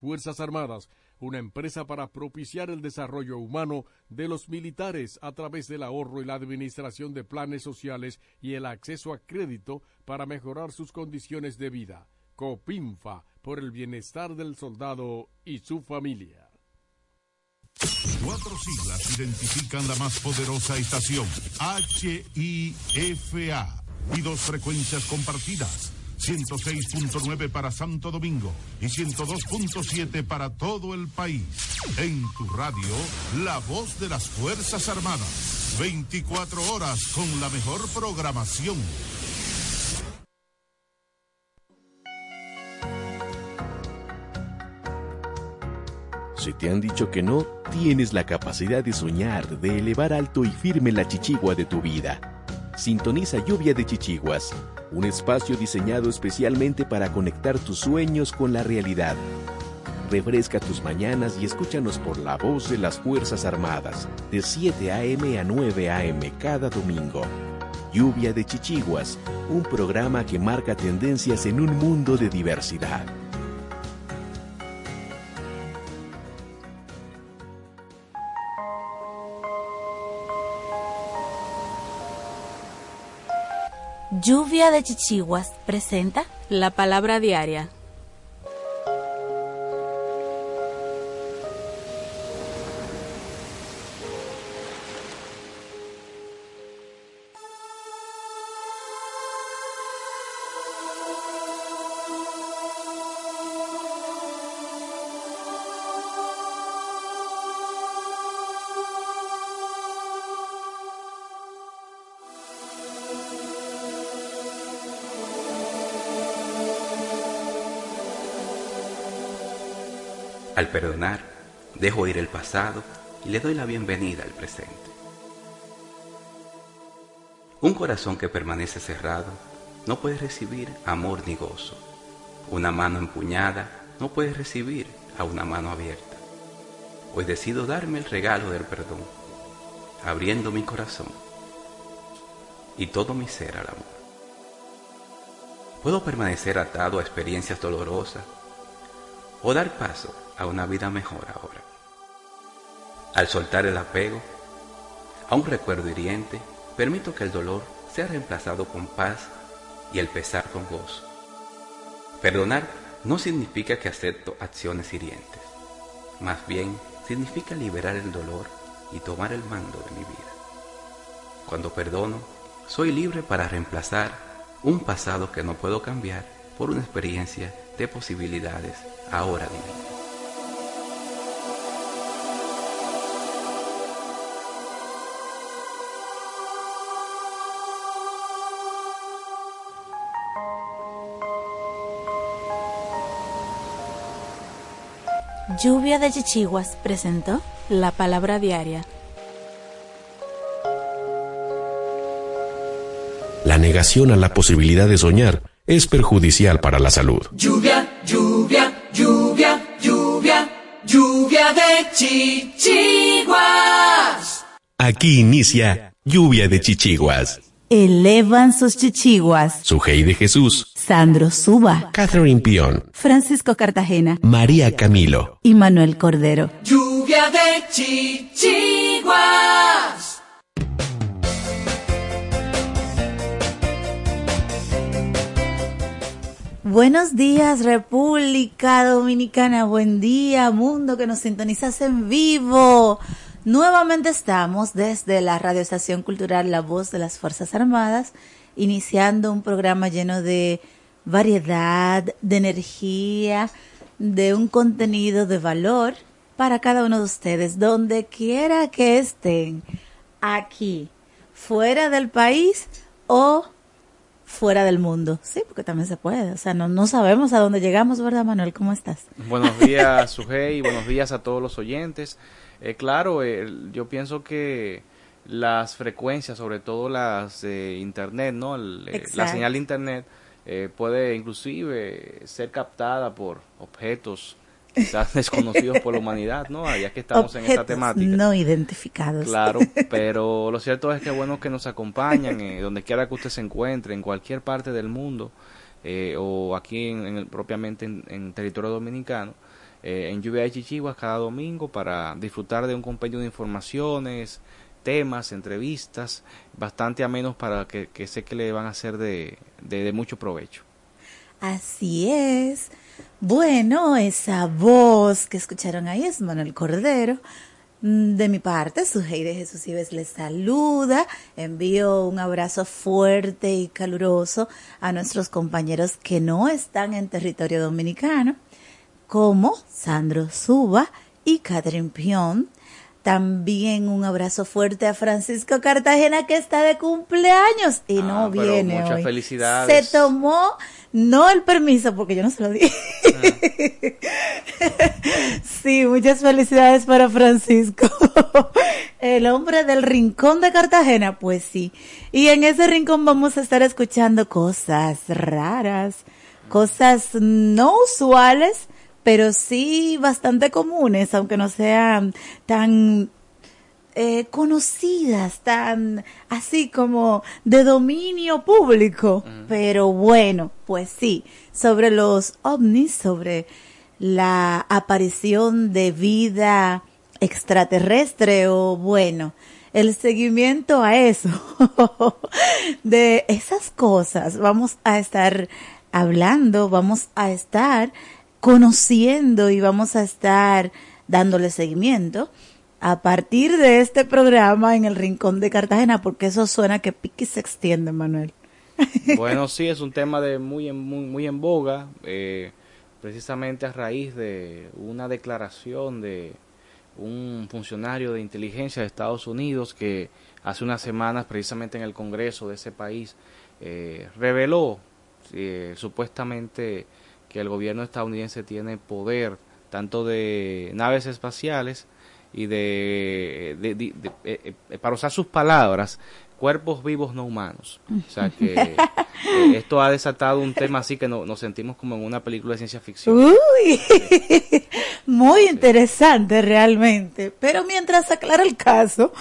Fuerzas Armadas, una empresa para propiciar el desarrollo humano de los militares a través del ahorro y la administración de planes sociales y el acceso a crédito para mejorar sus condiciones de vida. Copinfa, por el bienestar del soldado y su familia. Cuatro siglas identifican la más poderosa estación, HIFA, y dos frecuencias compartidas. 106.9 para Santo Domingo y 102.7 para todo el país. En tu radio, la voz de las Fuerzas Armadas. 24 horas con la mejor programación. Si te han dicho que no, tienes la capacidad de soñar, de elevar alto y firme la chichigua de tu vida. Sintoniza Lluvia de Chichiguas, un espacio diseñado especialmente para conectar tus sueños con la realidad. Refresca tus mañanas y escúchanos por la voz de las Fuerzas Armadas, de 7 a.m. a 9 a.m. cada domingo. Lluvia de Chichiguas, un programa que marca tendencias en un mundo de diversidad. Lluvia de Chichiguas presenta la palabra diaria. Dejo ir el pasado y le doy la bienvenida al presente. Un corazón que permanece cerrado no puede recibir amor ni gozo. Una mano empuñada no puede recibir a una mano abierta. Hoy decido darme el regalo del perdón, abriendo mi corazón y todo mi ser al amor. Puedo permanecer atado a experiencias dolorosas o dar paso a una vida mejor ahora. Al soltar el apego a un recuerdo hiriente, permito que el dolor sea reemplazado con paz y el pesar con gozo. Perdonar no significa que acepto acciones hirientes, más bien significa liberar el dolor y tomar el mando de mi vida. Cuando perdono, soy libre para reemplazar un pasado que no puedo cambiar por una experiencia de posibilidades ahora divina. Lluvia de Chichiguas presentó la palabra diaria. La negación a la posibilidad de soñar es perjudicial para la salud. Lluvia, lluvia, lluvia, lluvia, lluvia de chichiguas. Aquí inicia Lluvia de Chichiguas. Elevan sus chichiguas. Sujei de Jesús. Sandro Suba. Catherine Pion. Francisco Cartagena. María Camilo. Y Manuel Cordero. Lluvia de chichiguas. Buenos días República Dominicana, buen día mundo que nos sintonizas en vivo. Nuevamente estamos desde la radioestación cultural La Voz de las Fuerzas Armadas, iniciando un programa lleno de variedad, de energía, de un contenido de valor para cada uno de ustedes, donde quiera que estén, aquí, fuera del país o fuera del mundo. Sí, porque también se puede. O sea, no, no sabemos a dónde llegamos, ¿verdad, Manuel? ¿Cómo estás? Buenos días, Sujei, buenos días a todos los oyentes. Eh, claro, eh, yo pienso que las frecuencias, sobre todo las de Internet, ¿no? El, eh, la señal de Internet eh, puede inclusive ser captada por objetos quizás desconocidos por la humanidad, ¿no? Ya que estamos en esta temática. No identificados. Claro, pero lo cierto es que bueno que nos acompañan eh, donde quiera que usted se encuentre, en cualquier parte del mundo eh, o aquí en, en el, propiamente en, en, territorio dominicano. eh, en Lluvia de Chichiguas cada domingo para disfrutar de un compendio de informaciones, temas, entrevistas, bastante a menos para que, sé que le van a ser de, de mucho provecho. Así es. Bueno, esa voz que escucharon ahí es Manuel Cordero. Mm, de mi parte, su de Jesús Ives les saluda. Envío un abrazo fuerte y caluroso a nuestros compañeros que no están en territorio dominicano, como Sandro Suba y Catherine Pion. También un abrazo fuerte a Francisco Cartagena que está de cumpleaños y no ah, viene muchas felicidades. Se tomó no el permiso, porque yo no se lo di. sí, muchas felicidades para Francisco. el hombre del rincón de Cartagena, pues sí. Y en ese rincón vamos a estar escuchando cosas raras, cosas no usuales, pero sí bastante comunes, aunque no sean tan eh, conocidas, tan así como de dominio público. Pero bueno, pues sí, sobre los ovnis, sobre la aparición de vida extraterrestre o bueno, el seguimiento a eso, de esas cosas, vamos a estar hablando, vamos a estar conociendo y vamos a estar dándole seguimiento a partir de este programa en el Rincón de Cartagena, porque eso suena que pique se extiende, Manuel. Bueno, sí, es un tema de muy muy, muy en boga, eh, precisamente a raíz de una declaración de un funcionario de inteligencia de Estados Unidos que hace unas semanas, precisamente en el Congreso de ese país, eh, reveló eh, supuestamente que el gobierno estadounidense tiene poder tanto de naves espaciales y de, eh, eh, para usar sus palabras, cuerpos vivos no humanos. O sea que eh, esto ha desatado un tema así que nos sentimos como en una película de ciencia ficción. Uy, muy interesante realmente. Pero mientras aclara el caso,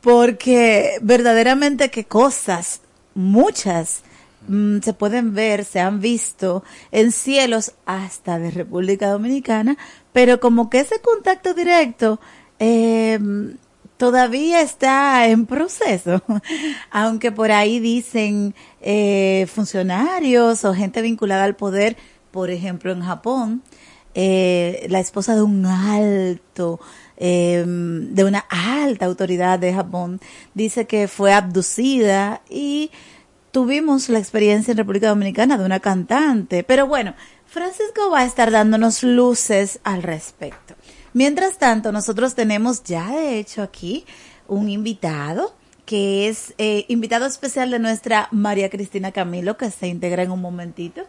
porque verdaderamente que cosas, muchas, mm, se pueden ver, se han visto en cielos hasta de República Dominicana, pero como que ese contacto directo eh, todavía está en proceso, aunque por ahí dicen eh, funcionarios o gente vinculada al poder, por ejemplo en Japón, eh, la esposa de un alto, em, de una alta autoridad de Japón, dice que fue abducida y tuvimos la experiencia en República Dominicana de una cantante. Pero bueno, Francisco va a estar dándonos luces al respecto. Mientras tanto, nosotros tenemos ya de hecho aquí un invitado que es eh, invitado especial de nuestra María Cristina Camilo, que se integra en un momentito.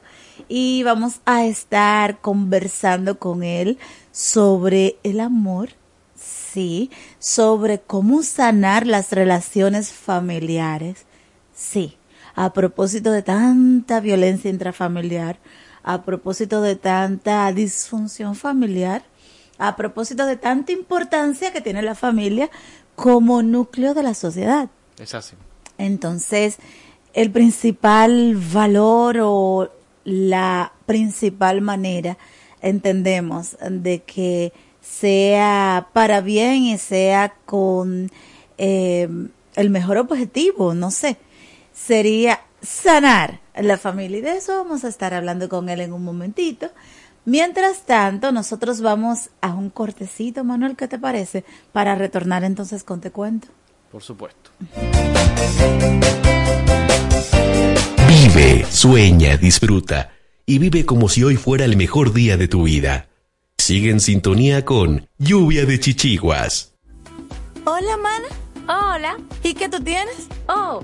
Y vamos a estar conversando con él sobre el amor, sí, sobre cómo sanar las relaciones familiares, sí, a propósito de tanta violencia intrafamiliar, a propósito de tanta disfunción familiar, a propósito de tanta importancia que tiene la familia como núcleo de la sociedad. Es así. Entonces, el principal valor o la principal manera, entendemos, de que sea para bien y sea con eh, el mejor objetivo, no sé, sería sanar la familia. Y de eso vamos a estar hablando con él en un momentito. Mientras tanto, nosotros vamos a un cortecito, Manuel, ¿qué te parece? Para retornar entonces con Te Cuento. Por supuesto. Vive, sueña, disfruta y vive como si hoy fuera el mejor día de tu vida. Sigue en sintonía con Lluvia de Chichiguas. Hola, mana. Hola. ¿Y qué tú tienes? Oh,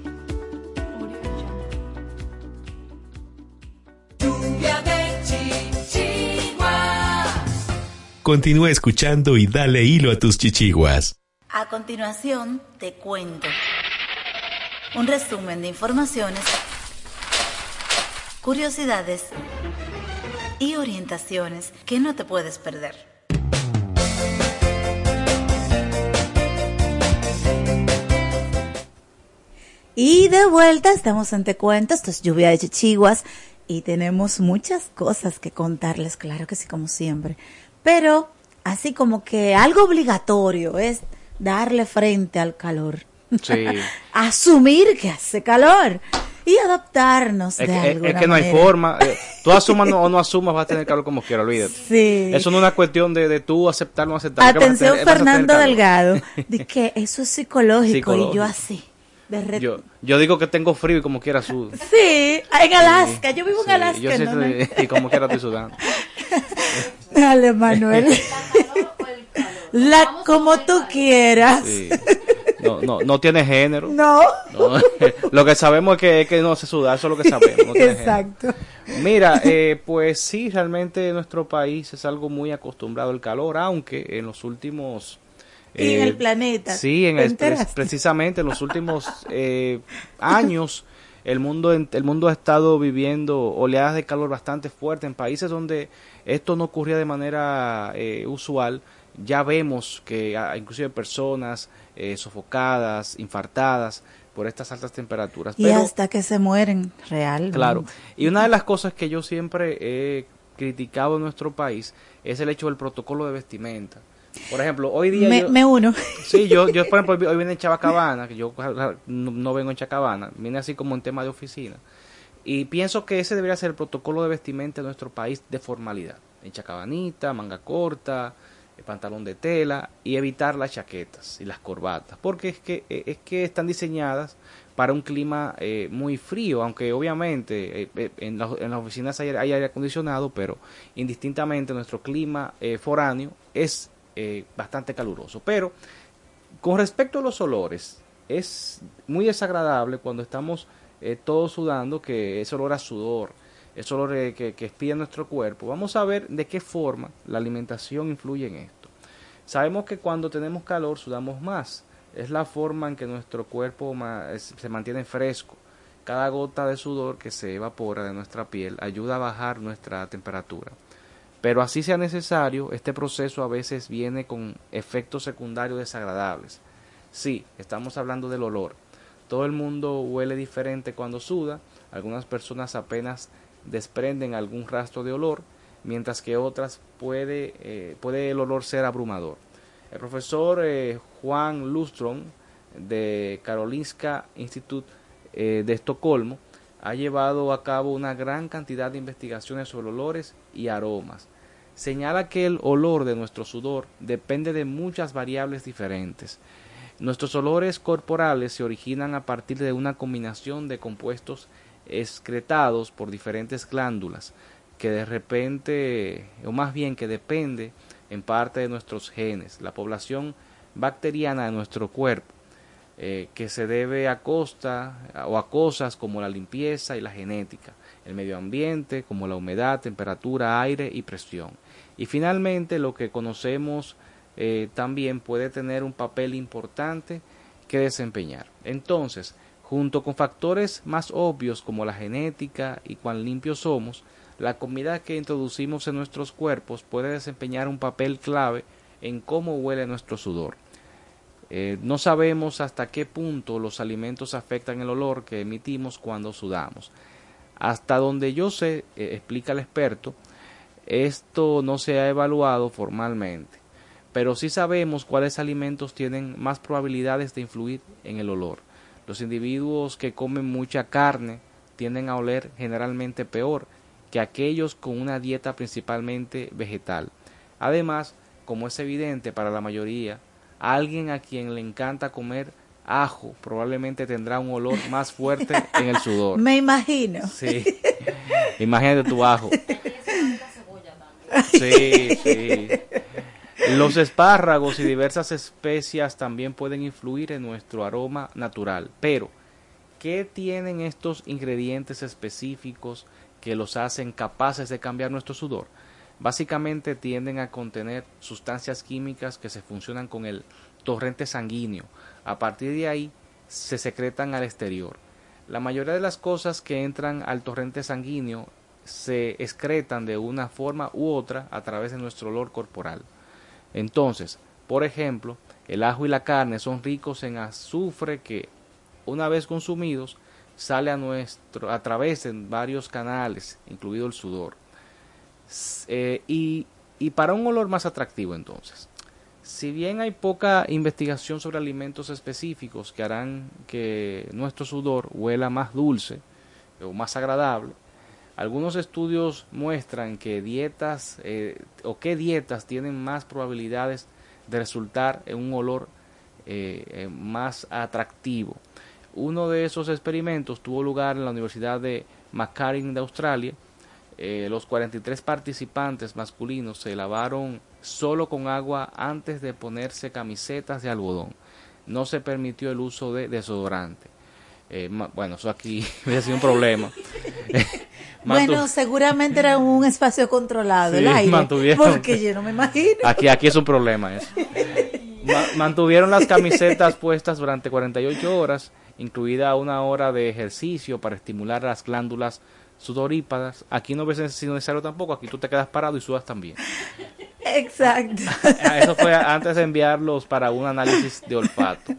Continúa escuchando y dale hilo a tus chichiguas. A continuación, te cuento un resumen de informaciones, curiosidades y orientaciones que no te puedes perder. Y de vuelta, estamos en Te Cuento, esto es Lluvia de Chichiguas y tenemos muchas cosas que contarles, claro que sí, como siempre. Pero así como que algo obligatorio es darle frente al calor. Sí. Asumir que hace calor y adaptarnos Es de que, alguna es que no hay forma. eh, Tú asumas no- o no asumas, vas a tener calor como quieras, olvídate. Sí. Eso no es una cuestión de, de tú aceptar o no aceptar. Atención, tener- Fernando. Delgado. Dice que eso es psicológico, y yo así. derret- Yo, yo digo que tengo frío y como quiera sudo. Sí, en Alaska. Yo vivo en Sí, Alaska. yo ¿no? estoy- y como quiera estoy sudando. Dale, Manuel. La, como tú quieras. Sí. No, no, no tiene género. No. No, lo que sabemos es que, es que no se suda, eso es lo que sabemos. no tiene género. Exacto. Mira, eh, pues sí, realmente nuestro país es algo muy acostumbrado al calor, aunque en los últimos... Y en eh, el planeta. Sí, en ¿Te el, precisamente en los últimos eh, años el mundo, en- el mundo ha estado viviendo oleadas de calor bastante fuertes en países donde esto no ocurría de manera eh, usual. Ya vemos que ah, inclusive personas eh, sofocadas, infartadas por estas altas temperaturas. Y Pero- hasta que se mueren, real. Claro. Y una de las cosas que yo siempre he criticado en nuestro país es el hecho del protocolo de vestimenta. Por ejemplo, hoy día... Me, yo- me uno. Sí, yo, yo por ejemplo, hoy vine en Chabacabana, que yo no, no vengo en Chacabana, vine así como en tema de oficina. Y pienso que ese debería ser el protocolo de vestimenta de nuestro país de formalidad. En chacabanita, manga corta, eh, pantalón de tela y evitar las chaquetas y las corbatas. Porque es que, eh, es que están diseñadas para un clima eh, muy frío, aunque obviamente en, la- en las oficinas hay, aire acondicionado, pero indistintamente nuestro clima foráneo es bastante caluroso. Pero con respecto a los olores, es muy desagradable cuando estamos eh, todos sudando, que ese olor a sudor, ese olor eh, que, que expide nuestro cuerpo. Vamos a ver de qué forma la alimentación influye en esto. Sabemos que cuando tenemos calor sudamos más. es la forma en que nuestro cuerpo se mantiene fresco. Cada gota de sudor que se evapora de nuestra piel ayuda a bajar nuestra temperatura. Pero así sea necesario, este proceso a veces viene con efectos secundarios desagradables. Sí, estamos hablando del olor. Todo el mundo huele diferente cuando suda, algunas personas apenas desprenden algún rastro de olor, mientras que otras puede, eh, puede el olor ser abrumador. El profesor eh, Juan Lustron de Karolinska Institute eh, de Estocolmo ha llevado a cabo una gran cantidad de investigaciones sobre olores y aromas. Señala que el olor de nuestro sudor depende de muchas variables diferentes. Nuestros olores corporales se originan a partir de una combinación de compuestos excretados por diferentes glándulas, que de repente, o más bien que depende en parte de nuestros genes, la población bacteriana de nuestro cuerpo, eh, que se debe a costa o a cosas como la limpieza y la genética, el medio ambiente como la humedad, temperatura, aire y presión. Y finalmente lo que conocemos eh, también puede tener un papel importante que desempeñar. Entonces, junto con factores más obvios como la genética y cuán limpios somos, la comida que introducimos en nuestros cuerpos puede desempeñar un papel clave en cómo huele nuestro sudor. Eh, no sabemos hasta qué punto los alimentos afectan el olor que emitimos cuando sudamos. Hasta donde yo sé, eh, explica el experto, esto no se ha evaluado formalmente, pero sí sabemos cuáles alimentos tienen más probabilidades de influir en el olor. Los individuos que comen mucha carne tienden a oler generalmente peor que aquellos con una dieta principalmente vegetal. Además, como es evidente para la mayoría, alguien a quien le encanta comer ajo probablemente tendrá un olor más fuerte en el sudor. Me imagino. Sí. Imagínate tu ajo. Sí, sí. Los espárragos y diversas especias también pueden influir en nuestro aroma natural, pero ¿qué tienen estos ingredientes específicos que los hacen capaces de cambiar nuestro sudor? Básicamente tienden a contener sustancias químicas que se funcionan con el torrente sanguíneo. A partir de ahí se secretan al exterior. La mayoría de las cosas que entran al torrente sanguíneo se excretan de una forma u otra a través de nuestro olor corporal. Entonces, por ejemplo, el ajo y la carne son ricos en azufre que, una vez consumidos, sale a, nuestro, a través de varios canales, incluido el sudor. Eh, y, y para un olor más atractivo entonces, si bien hay poca investigación sobre alimentos específicos que harán que nuestro sudor huela más dulce o más agradable, algunos estudios muestran que dietas eh, o qué dietas tienen más probabilidades de resultar en un olor eh, eh, más atractivo. Uno de esos experimentos tuvo lugar en la Universidad de Macquarie de Australia. los 43 participantes masculinos se lavaron solo con agua antes de ponerse camisetas de algodón. No se permitió el uso de desodorante. Bueno, eso aquí hubiera sido un problema. bueno, seguramente era un espacio controlado, el aire. Porque yo no me imagino. Aquí, aquí es un problema eso. mantuvieron las camisetas puestas durante 48 horas, incluida una hora de ejercicio para estimular las glándulas sudorípadas. Aquí no ves sido necesario tampoco, aquí tú te quedas parado y sudas también. Exacto. Eso fue antes de enviarlos para un análisis de olfato.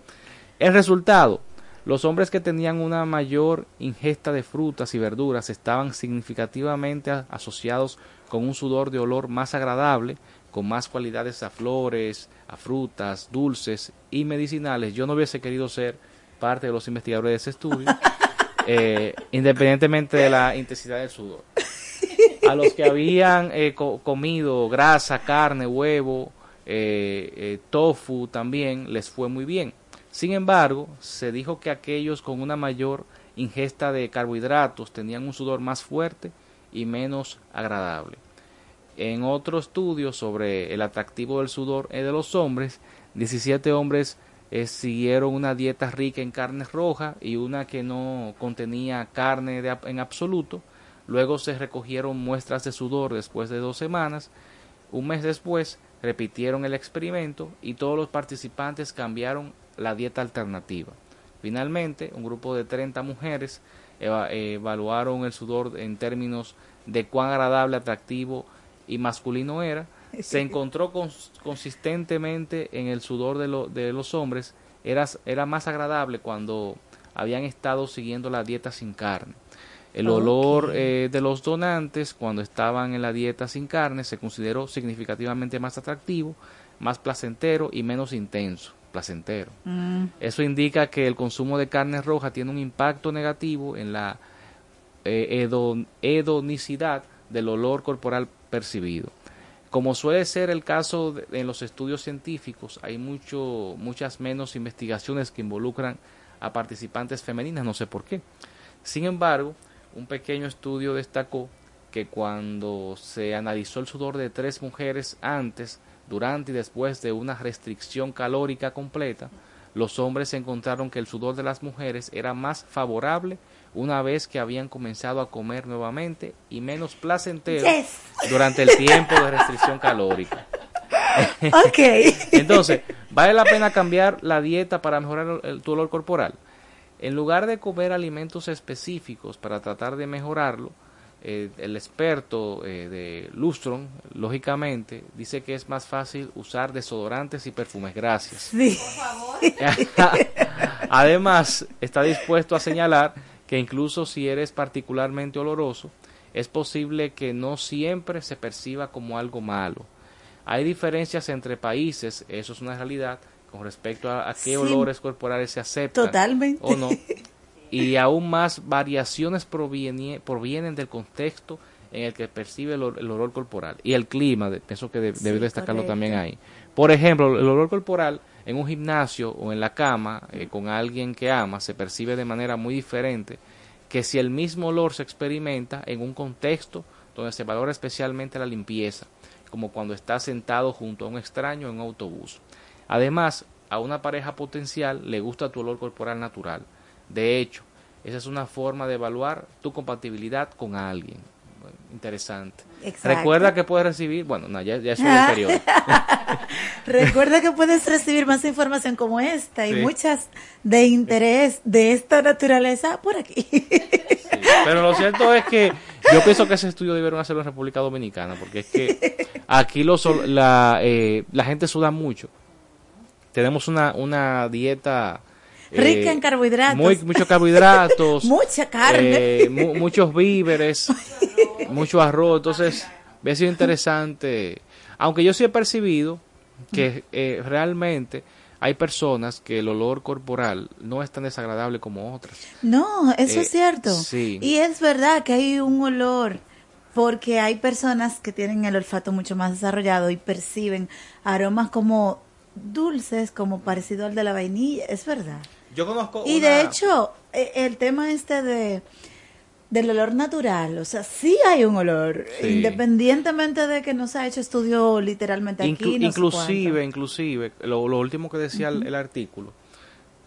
El resultado, los hombres que tenían una mayor ingesta de frutas y verduras estaban significativamente asociados con un sudor de olor más agradable, con más cualidades a flores, a frutas, dulces y medicinales. Yo no hubiese querido ser parte de los investigadores de ese estudio, eh, independientemente de la intensidad del sudor. A los que habían eh, comido grasa, carne, huevo, eh, tofu también les fue muy bien sin embargo, se dijo que aquellos con una mayor ingesta de carbohidratos tenían un sudor más fuerte y menos agradable. En otro estudio sobre el atractivo del sudor de los hombres, 17 hombres eh, siguieron una dieta rica en carne roja y una que no contenía carne en absoluto. Luego se recogieron muestras de sudor después de dos semanas. Un mes después repitieron el experimento y todos los participantes cambiaron la dieta alternativa. Finalmente, un grupo de 30 mujeres evaluaron el sudor en términos de cuán agradable, atractivo y masculino era. Se encontró consistentemente en el sudor de, de los hombres, era, era más agradable cuando habían estado siguiendo la dieta sin carne. El olor eh, de los donantes cuando estaban en la dieta sin carne se consideró significativamente más atractivo, más placentero y menos intenso placentero. Mm. Eso indica que el consumo de carne roja tiene un impacto negativo en la eh, hedonicidad del olor corporal percibido. Como suele ser el caso en los estudios científicos, hay mucho, muchas menos investigaciones que involucran a participantes femeninas, no sé por qué. Sin embargo, un pequeño estudio destacó que cuando se analizó el sudor de tres mujeres antes durante y después de una restricción calórica completa, los hombres encontraron que el sudor de las mujeres era más favorable una vez que habían comenzado a comer nuevamente y menos placentero durante el tiempo de restricción calórica. Entonces, ¿vale la pena cambiar la dieta para mejorar el, tu olor corporal? En lugar de comer alimentos específicos para tratar de mejorarlo, eh, el experto eh, de Lustron, lógicamente, dice que es más fácil usar desodorantes y perfumes. Gracias. Además, está dispuesto a señalar que incluso si eres particularmente oloroso, es posible que no siempre se perciba como algo malo. Hay diferencias entre países, eso es una realidad, con respecto a, qué olores corporales se aceptan Totalmente. o no. Y aún más variaciones provienen del contexto en el que percibe el, olor corporal y el clima, de, pienso que debe destacarlo también ahí. Por ejemplo, el olor corporal en un gimnasio o en la cama eh, con alguien que ama se percibe de manera muy diferente que si el mismo olor se experimenta en un contexto donde se valora especialmente la limpieza, como cuando estás sentado junto a un extraño en un autobús. Además, a una pareja potencial le gusta tu olor corporal natural de hecho, esa es una forma de evaluar tu compatibilidad con alguien. Interesante. Recuerda que puedes recibir, bueno, no, ya, es anterior. Recuerda que puedes recibir más información como esta y muchas de interés de esta naturaleza por aquí. pero lo cierto es que yo pienso que ese estudio debieron hacerlo en República Dominicana, porque es que aquí lo, la, eh, la gente suda mucho. Tenemos una, una dieta Rica en eh, carbohidratos. Muy, muchos carbohidratos. Mucha carne. Eh, muchos víveres. mucho arroz. Entonces, ha sido interesante. Aunque yo sí he percibido que eh, realmente hay personas que el olor corporal no es tan desagradable como otras. No, eso es cierto. Sí. Y es verdad que hay un olor porque hay personas que tienen el olfato mucho más desarrollado y perciben aromas como dulces, como parecido al de la vainilla, es verdad. Yo conozco. Y de hecho, e, el tema este de del olor natural, o sea, sí hay un olor, independientemente de que no se ha hecho estudio literalmente aquí. inclusive, inclusive, lo, último que decía el, artículo,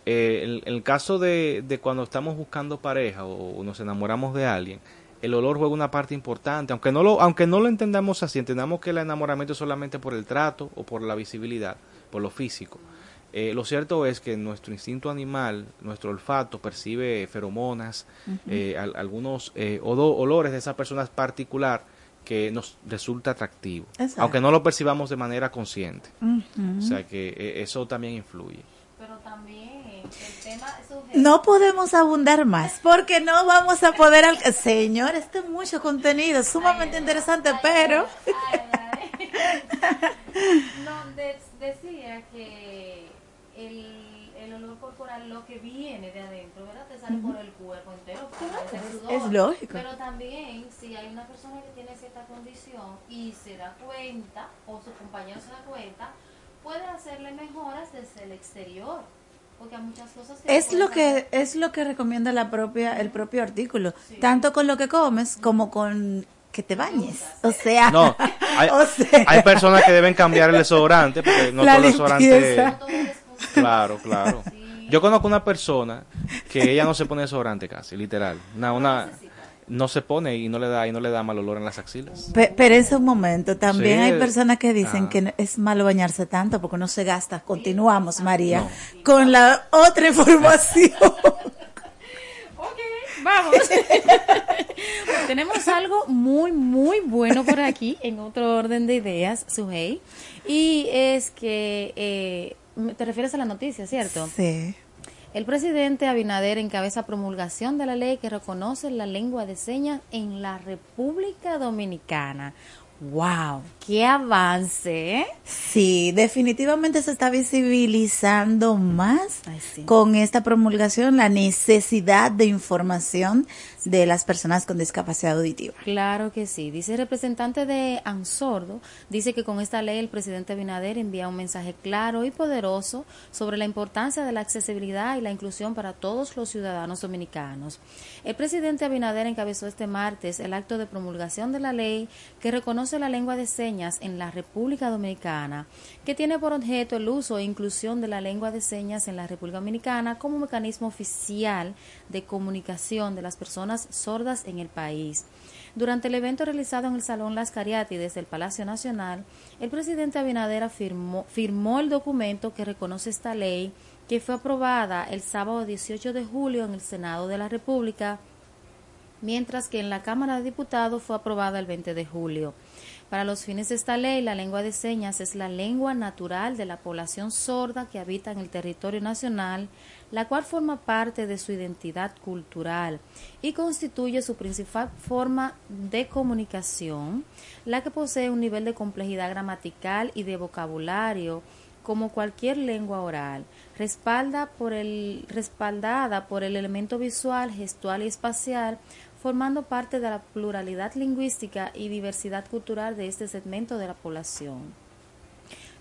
eh, el, caso de, de, cuando estamos buscando pareja o, nos enamoramos de alguien, el olor juega una parte importante, aunque no lo, aunque no lo entendamos así, entendamos que el enamoramiento es solamente por el trato o por la visibilidad, por lo físico. Eh, lo cierto es que nuestro instinto animal, nuestro olfato, percibe feromonas, eh, algunos eh, olores de esa persona particular que nos resulta atractivo, aunque no lo percibamos de manera consciente. O sea que eso también influye. Pero también el tema no podemos abundar más porque no vamos a poder al señor este es mucho contenido sumamente interesante pero no decía que el, el olor corporal, lo que viene de adentro, ¿verdad? Te sale por el cuerpo entero. es lógico. Pero también, si hay una persona que tiene cierta condición y se da cuenta, o su compañero se da cuenta, puede hacerle mejoras desde el exterior. Porque hay muchas cosas que es lo que es lo que recomienda la propia el propio artículo tanto con lo que comes como con que te bañes. O sea, no, hay, hay personas que deben cambiar el desodorante porque no todo el desodorante Claro, claro. Yo conozco una persona que ella no se pone desodorante casi, literal. Una, una, no se pone y no le da y no le da mal olor en las axilas. pero es un momento, también hay personas que dicen ah. que es malo bañarse tanto porque no se gasta. Continuamos, María, con la otra información. ok, vamos. tenemos algo muy, muy bueno por aquí, en otro orden de ideas, Suhey, y es que eh, te refieres a la noticia, ¿cierto? Sí. El presidente Abinader encabeza promulgación de la ley que reconoce la lengua de señas en la República Dominicana. ¡Wow! ¡Qué avance! ¿eh? Sí, definitivamente se está visibilizando más con esta promulgación la necesidad de información de las personas con discapacidad auditiva. Claro que sí. Dice el representante de Ansordo, dice que con esta ley el presidente Abinader envía un mensaje claro y poderoso sobre la importancia de la accesibilidad y la inclusión para todos los ciudadanos dominicanos. El presidente Abinader encabezó este martes el acto de promulgación de la ley que reconoce la lengua de señas en la República Dominicana, que tiene por objeto el uso e inclusión de la lengua de señas en la República Dominicana como mecanismo oficial de comunicación de las personas sordas en el país. Durante el evento realizado en el Salón Las Cariátides del Palacio Nacional, el presidente Abinader firmó, firmó el documento que reconoce esta ley, que fue aprobada el sábado 18 de julio en el Senado de la República, mientras que en la Cámara de Diputados fue aprobada el 20 de julio. Para los fines de esta ley, la lengua de señas es la lengua natural de la población sorda que habita en el territorio nacional, la cual forma parte de su identidad cultural y constituye su principal forma de comunicación, la que posee un nivel de complejidad gramatical y de vocabulario como cualquier lengua oral, respalda por el, respaldada por el elemento visual, gestual y espacial, formando parte de la pluralidad lingüística y diversidad cultural de este segmento de la población.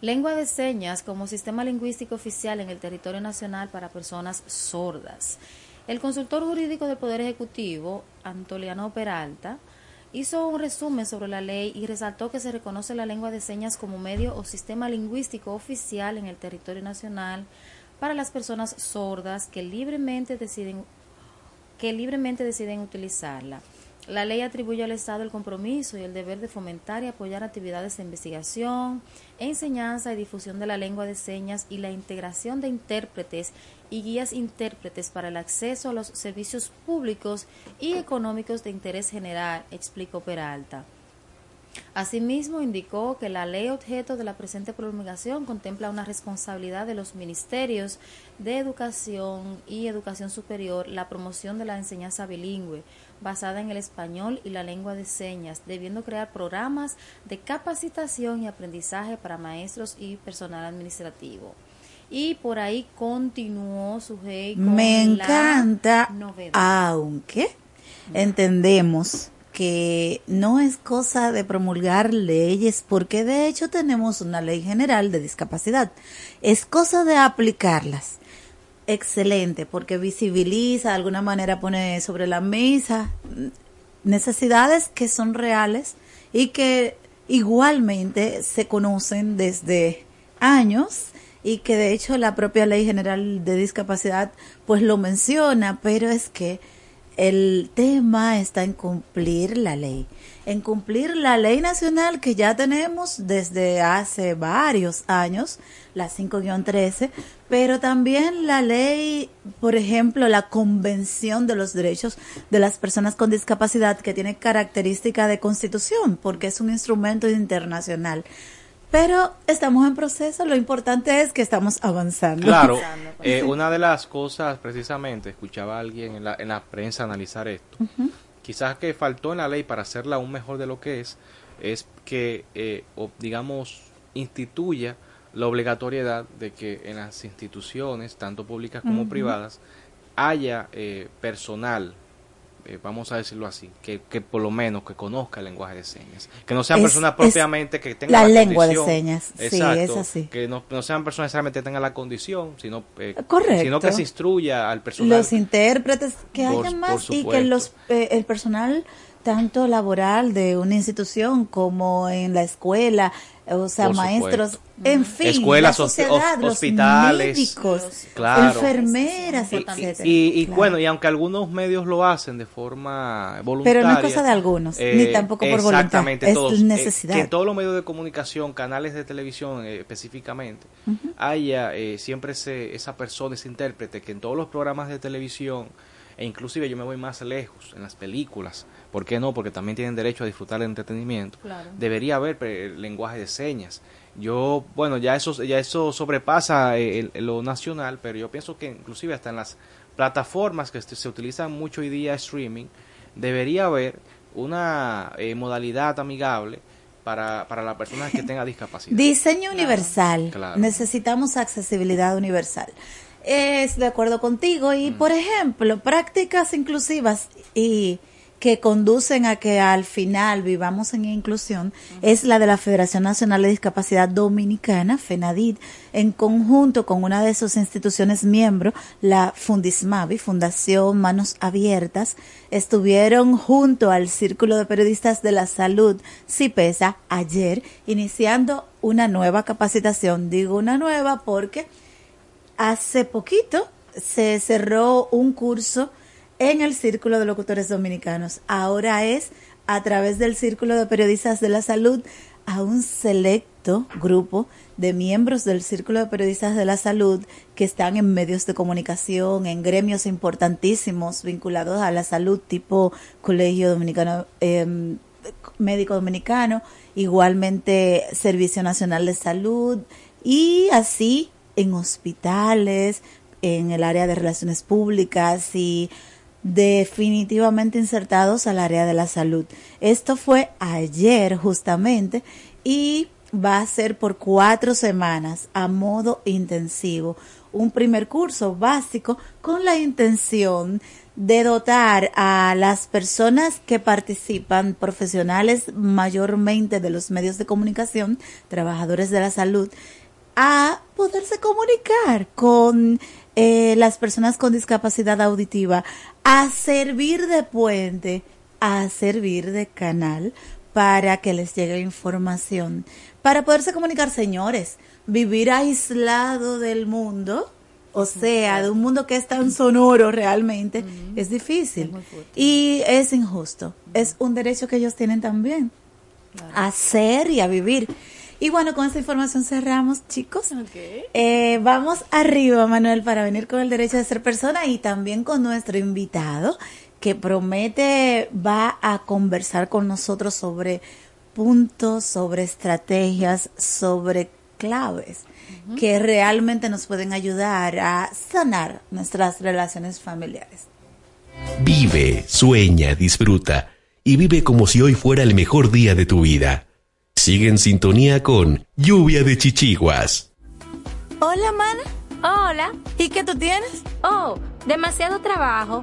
Lengua de señas como sistema lingüístico oficial en el territorio nacional para personas sordas. El consultor jurídico del Poder Ejecutivo, Antoliano Peralta, hizo un resumen sobre la ley y resaltó que se reconoce la lengua de señas como medio o sistema lingüístico oficial en el territorio nacional para las personas sordas que libremente deciden que libremente deciden utilizarla. La ley atribuye al Estado el compromiso y el deber de fomentar y apoyar actividades de investigación, enseñanza y difusión de la lengua de señas y la integración de intérpretes y guías intérpretes para el acceso a los servicios públicos y económicos de interés general, explicó Peralta. Asimismo, indicó que la ley objeto de la presente promulgación contempla una responsabilidad de los ministerios de Educación y Educación Superior la promoción de la enseñanza bilingüe basada en el español y la lengua de señas, debiendo crear programas de capacitación y aprendizaje para maestros y personal administrativo. Y por ahí continuó su Me encanta, aunque entendemos que no es cosa de promulgar leyes, porque de hecho tenemos una ley general de discapacidad. Es cosa de aplicarlas. Excelente, porque visibiliza, de alguna manera pone sobre la mesa necesidades que son reales y que igualmente se conocen desde años y que de hecho la propia ley general de discapacidad pues lo menciona, pero es que el tema está en cumplir la ley, en cumplir la ley nacional que ya tenemos desde hace varios años, la 5-13, pero también la ley, por ejemplo, la Convención de los Derechos de las Personas con Discapacidad, que tiene característica de constitución, porque es un instrumento internacional. Pero estamos en proceso, lo importante es que estamos avanzando. Claro, eh, una de las cosas, precisamente, escuchaba a alguien en la, en la prensa analizar esto, quizás que faltó en la ley para hacerla aún mejor de lo que es, es que, eh, digamos, instituya la obligatoriedad de que en las instituciones, tanto públicas como privadas, haya eh, personal eh, vamos a decirlo así, que, que, por lo menos que conozca el lenguaje de señas, que no sean personas propiamente que tengan la, lengua de señas, exacto, así. que no, sean personas necesariamente que tengan la condición, sino, eh, sino que se instruya al personal. Los intérpretes, que haya más y que los, eh, el personal tanto laboral de una institución como en la escuela, o sea, maestros, en fin, escuelas, hospitales, médicos, enfermeras, Y, bueno, y aunque algunos medios lo hacen de forma voluntaria, pero no es cosa de algunos, ni eh, tampoco por voluntad, es todos, necesidad. que en todos los medios de comunicación, canales de televisión eh, específicamente, haya eh, siempre ese, esa persona, ese intérprete, que en todos los programas de televisión, e inclusive yo me voy más lejos, en las películas, ¿Por qué no? Porque también tienen derecho a disfrutar el entretenimiento. Debería haber lenguaje de señas. Yo, bueno, ya eso, ya eso sobrepasa eh, lo nacional, pero yo pienso que inclusive hasta en las plataformas que se utilizan mucho hoy día streaming, debería haber una eh, modalidad amigable para, para las personas que tengan discapacidad. Diseño universal. Necesitamos accesibilidad universal. Es de acuerdo contigo y, mm. por ejemplo, prácticas inclusivas y que conducen a que al final vivamos en inclusión es la de la Federación Nacional de Discapacidad Dominicana, FENADID, en conjunto con una de sus instituciones miembros, la Fundismavi, Fundación Manos Abiertas, estuvieron junto al Círculo de Periodistas de la Salud, CIPESA, ayer, iniciando una nueva capacitación. Digo una nueva porque hace poquito se cerró un curso en el Círculo de Locutores Dominicanos. Ahora es a través del Círculo de Periodistas de la Salud a un selecto grupo de miembros del Círculo de Periodistas de la Salud que están en medios de comunicación, en gremios importantísimos vinculados a la salud, tipo Colegio Dominicano, em, Médico Dominicano, igualmente Servicio Nacional de Salud y así en hospitales, en el área de relaciones públicas y definitivamente insertados al área de la salud. Esto fue ayer justamente y va a ser por cuatro semanas a modo intensivo. Un primer curso básico con la intención de dotar a las personas que participan, profesionales mayormente de los medios de comunicación, trabajadores de la salud, a poderse comunicar con eh, las personas con discapacidad auditiva a servir de puente, a servir de canal para que les llegue información, para poderse comunicar, señores, vivir aislado del mundo, o sea, de un mundo que es tan sonoro realmente, es difícil. Y es injusto. Es un derecho que ellos tienen también. A ser y a vivir. Y bueno, con esta información cerramos, chicos. Eh, vamos arriba, Manuel, para venir con el derecho de ser persona y también con nuestro invitado que promete va a conversar con nosotros sobre puntos, sobre estrategias, sobre claves que realmente nos pueden ayudar a sanar nuestras relaciones familiares. Vive, sueña, disfruta y vive como si hoy fuera el mejor día de tu vida. Sigue en sintonía con Lluvia de Chichiguas. Hola, mana. Hola. ¿Y qué tú tienes? Oh, demasiado trabajo,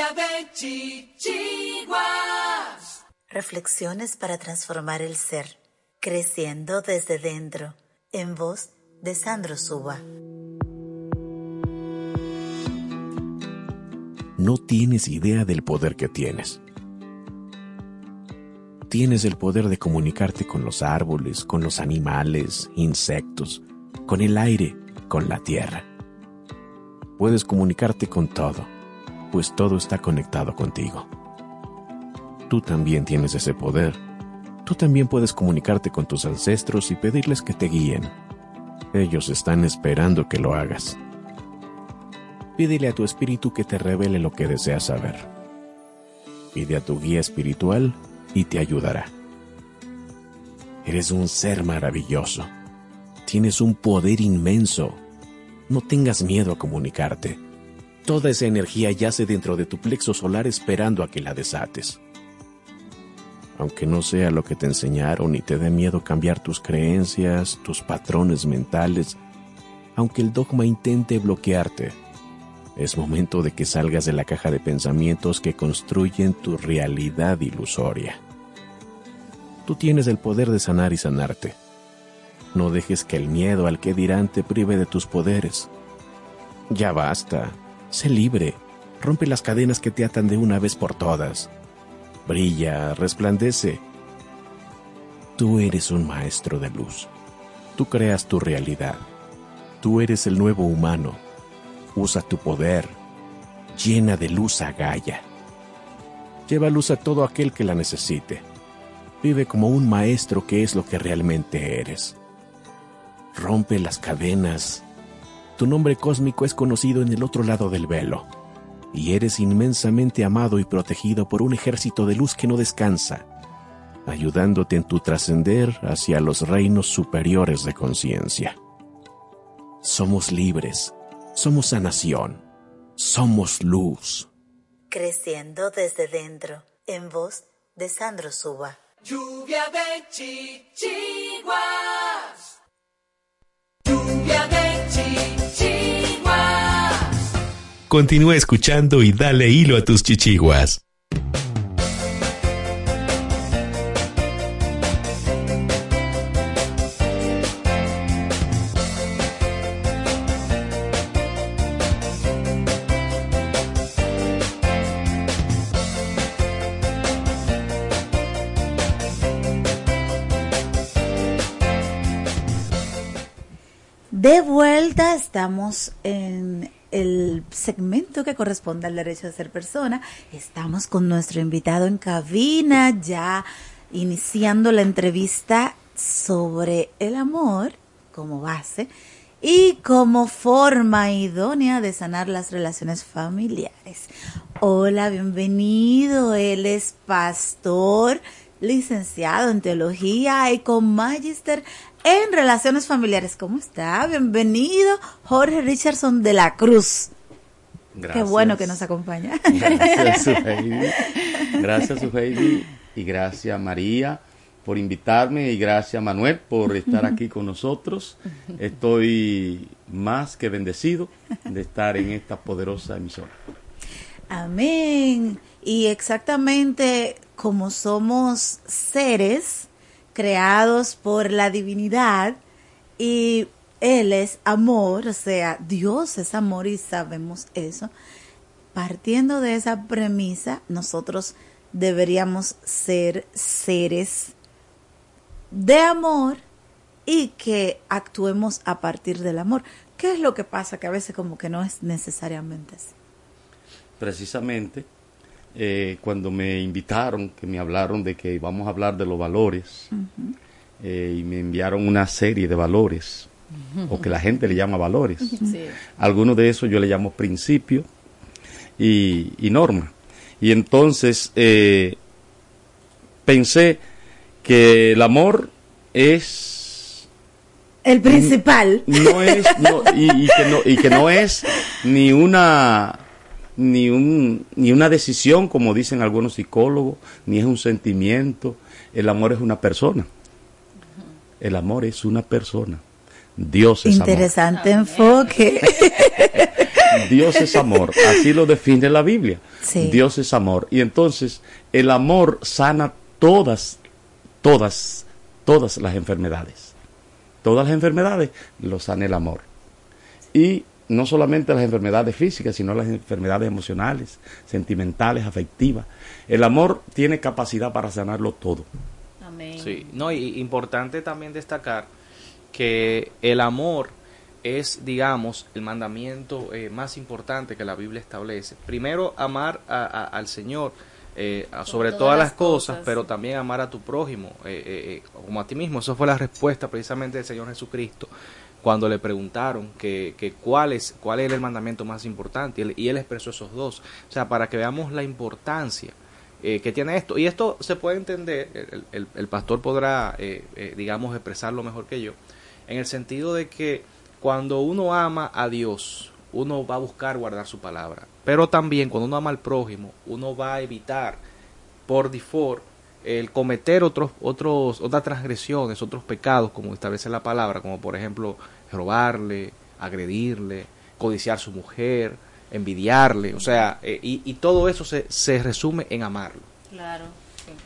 De chichiguas. Reflexiones para transformar el ser, creciendo desde dentro, en voz de Sandro Suba. No tienes idea del poder que tienes. Tienes el poder de comunicarte con los árboles, con los animales, insectos, con el aire, con la tierra. Puedes comunicarte con todo pues todo está conectado contigo. Tú también tienes ese poder. Tú también puedes comunicarte con tus ancestros y pedirles que te guíen. Ellos están esperando que lo hagas. Pídele a tu espíritu que te revele lo que deseas saber. Pide a tu guía espiritual y te ayudará. Eres un ser maravilloso. Tienes un poder inmenso. No tengas miedo a comunicarte Toda esa energía yace dentro de tu plexo solar esperando a que la desates. Aunque no sea lo que te enseñaron y te dé miedo cambiar tus creencias, tus patrones mentales, aunque el dogma intente bloquearte, es momento de que salgas de la caja de pensamientos que construyen tu realidad ilusoria. Tú tienes el poder de sanar y sanarte. No dejes que el miedo al que dirán te prive de tus poderes. Ya basta. Sé libre, rompe las cadenas que te atan de una vez por todas. Brilla, resplandece. Tú eres un maestro de luz. Tú creas tu realidad. Tú eres el nuevo humano. Usa tu poder. Llena de luz a Gaia. Lleva luz a todo aquel que la necesite. Vive como un maestro que es lo que realmente eres. Rompe las cadenas, tu nombre cósmico es conocido en el otro lado del velo, y eres inmensamente amado y protegido por un ejército de luz que no descansa, ayudándote en tu trascender hacia los reinos superiores de conciencia. Somos libres, somos sanación, somos luz. Creciendo desde dentro, en voz de Sandro Suba. Lluvia de chichiguas. Continúa escuchando y dale hilo a tus chichiguas. Estamos en el segmento que corresponde al derecho de ser persona. Estamos con nuestro invitado en cabina, ya iniciando la entrevista sobre el amor como base y como forma idónea de sanar las relaciones familiares. Hola, bienvenido. Él es pastor, licenciado en teología y con magister en relaciones familiares. ¿Cómo está? Bienvenido, Jorge Richardson de la Cruz. Gracias. Qué bueno que nos acompaña. Gracias, Suheidi. Gracias, Suheidi. Y gracias, María, por invitarme y gracias Manuel por estar aquí con nosotros. Estoy más que bendecido de estar en esta poderosa emisora. Amén. Y exactamente como somos seres creados por la divinidad y Él es amor, o sea, Dios es amor y sabemos eso. Partiendo de esa premisa, nosotros deberíamos ser seres de amor y que actuemos a partir del amor. ¿Qué es lo que pasa? Que a veces como que no es necesariamente así. Precisamente, eh, cuando me invitaron, que me hablaron de que íbamos a hablar de los valores, eh, y me enviaron una serie de valores, o que la gente le llama valores. Sí. Algunos de esos yo le llamo principio y, y norma. Y entonces eh, pensé que el amor es El principal. no es no, y, y que no y que no es ni una ni un ni una decisión como dicen algunos psicólogos ni es un sentimiento el amor es una persona el amor es una persona Dios es amor Interesante enfoque. Dios es amor, así lo define la Biblia. Sí. Dios es amor. Y entonces el amor sana todas, todas, todas las enfermedades. Todas las enfermedades lo sana el amor. Y no solamente las enfermedades físicas, sino las enfermedades emocionales, sentimentales, afectivas. El amor tiene capacidad para sanarlo todo. Amén. Sí, no, y importante también destacar que el amor es, digamos, el mandamiento eh, más importante que la Biblia establece. Primero, amar a- a- al Señor eh, a- sobre todas todas las cosas. pero también amar a tu prójimo eh, eh, eh, como a ti mismo. Eso fue la respuesta precisamente del Señor Jesucristo cuando le preguntaron que, que cuál, es, cuál era el mandamiento más importante y él, expresó esos dos. O sea, para que veamos la importancia eh, que tiene esto. Y esto se puede entender, el, el- el pastor podrá, eh, eh, digamos, expresarlo mejor que yo, en el sentido de que cuando uno ama a Dios, uno va a buscar guardar su palabra. Pero también cuando uno ama al prójimo, uno va a evitar por default el cometer otros, otros, otras transgresiones, otros pecados, como establece la palabra, como por ejemplo robarle, agredirle, codiciar su mujer, envidiarle, o sea, eh, y, y todo eso se, se resume en amarlo. Claro.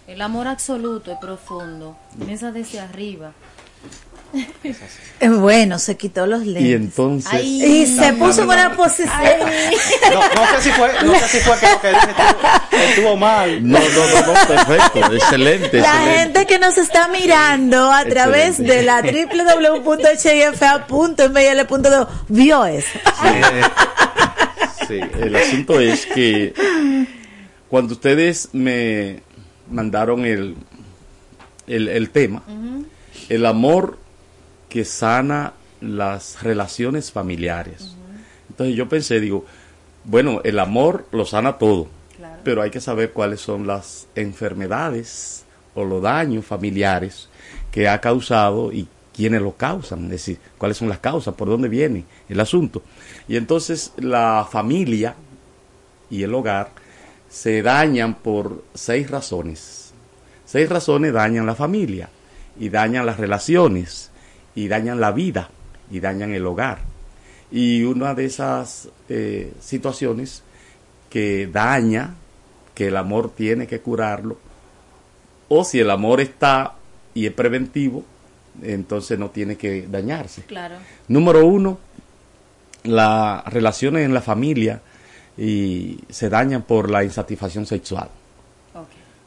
El amor absoluto es profundo. Piensa desde arriba. Bueno, se quitó los lentes. Y entonces... Y se puso en una posición. No, no sé si fue, no sé si fue que estuvo, estuvo mal. No, no, no, no, perfecto, excelente, La excelente. gente que nos está mirando a través Excelente. de la www.hfa.ml.do vio eso. Sí, el asunto es que cuando ustedes me mandaron el, el, el tema, el amor que sana las relaciones familiares. Entonces yo pensé, digo, bueno, el amor lo sana todo, pero hay que saber cuáles son las enfermedades o los daños familiares que ha causado y quiénes lo causan, es decir, cuáles son las causas, por dónde viene el asunto. Y entonces la familia y el hogar se dañan por seis razones. Seis razones dañan la familia y dañan las relaciones y dañan la vida y dañan el hogar. Y una de esas eh, situaciones que daña, que el amor tiene que curarlo, o si el amor está y es preventivo, entonces no tiene que dañarse. Claro. Número uno, las relaciones en la familia y se dañan por la insatisfacción sexual.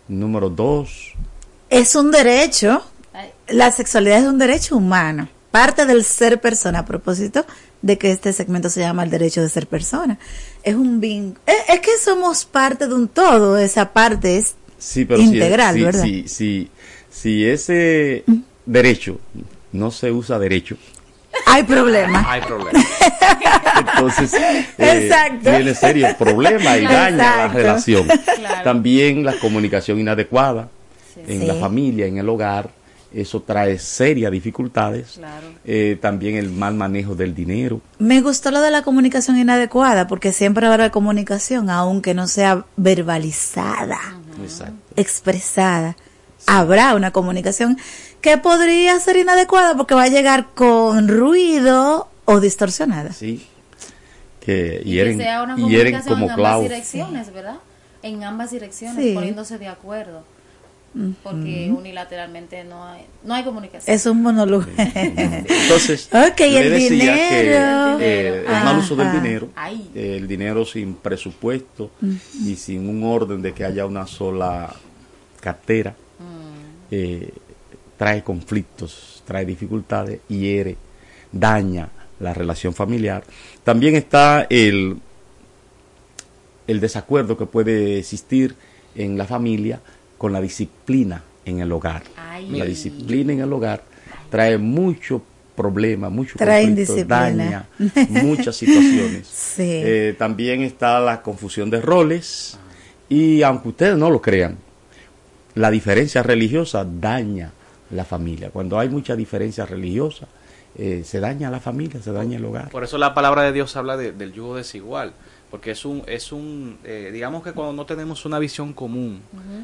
Número dos, Es un derecho. La sexualidad es un derecho humano. Parte del ser persona. A propósito de que este segmento se llama el derecho de ser persona. Es un vínculo. Es, es que somos parte de un todo. Esa parte es sí, pero si- integral, si, ¿verdad? Si, si, si ese derecho no se usa derecho, Hay problema. Hay problema. entonces eh, tiene serios problemas y daña la relación. Claro. También la comunicación inadecuada en Sí. la familia, en el hogar, eso trae serias dificultades. Claro. Eh, también el mal manejo del dinero. Me gustó lo de la comunicación inadecuada, porque siempre habrá comunicación, aunque no sea verbalizada, Exacto. expresada. habrá una comunicación que podría ser inadecuada porque va a llegar con ruido o distorsionada. Sí. Que Y hieren, que sea una hieren comunicación como en ambas clavos. direcciones, ¿verdad? En ambas direcciones, Sí. poniéndose de acuerdo. Porque unilateralmente no hay, no hay comunicación. Es un monólogo. Entonces, Ok, le el decía dinero. que eh, el mal uso del dinero, Ay. eh, el dinero sin presupuesto y sin un orden de que haya una sola cartera, eh, trae conflictos, trae dificultades, hiere, daña la relación familiar. También está el, el desacuerdo que puede existir en la familia con la disciplina en el hogar. Ay. La disciplina en el hogar trae mucho problema, mucho Trae conflicto, indisciplina. daña muchas situaciones. Sí. Eh, también está la confusión de roles y aunque ustedes no lo crean, la diferencia religiosa daña la familia. Cuando hay mucha diferencia religiosa, eh, se daña la familia, se daña el hogar. Por eso la palabra de Dios habla de- del yugo desigual, porque es un, es un eh, digamos que cuando no tenemos una visión común,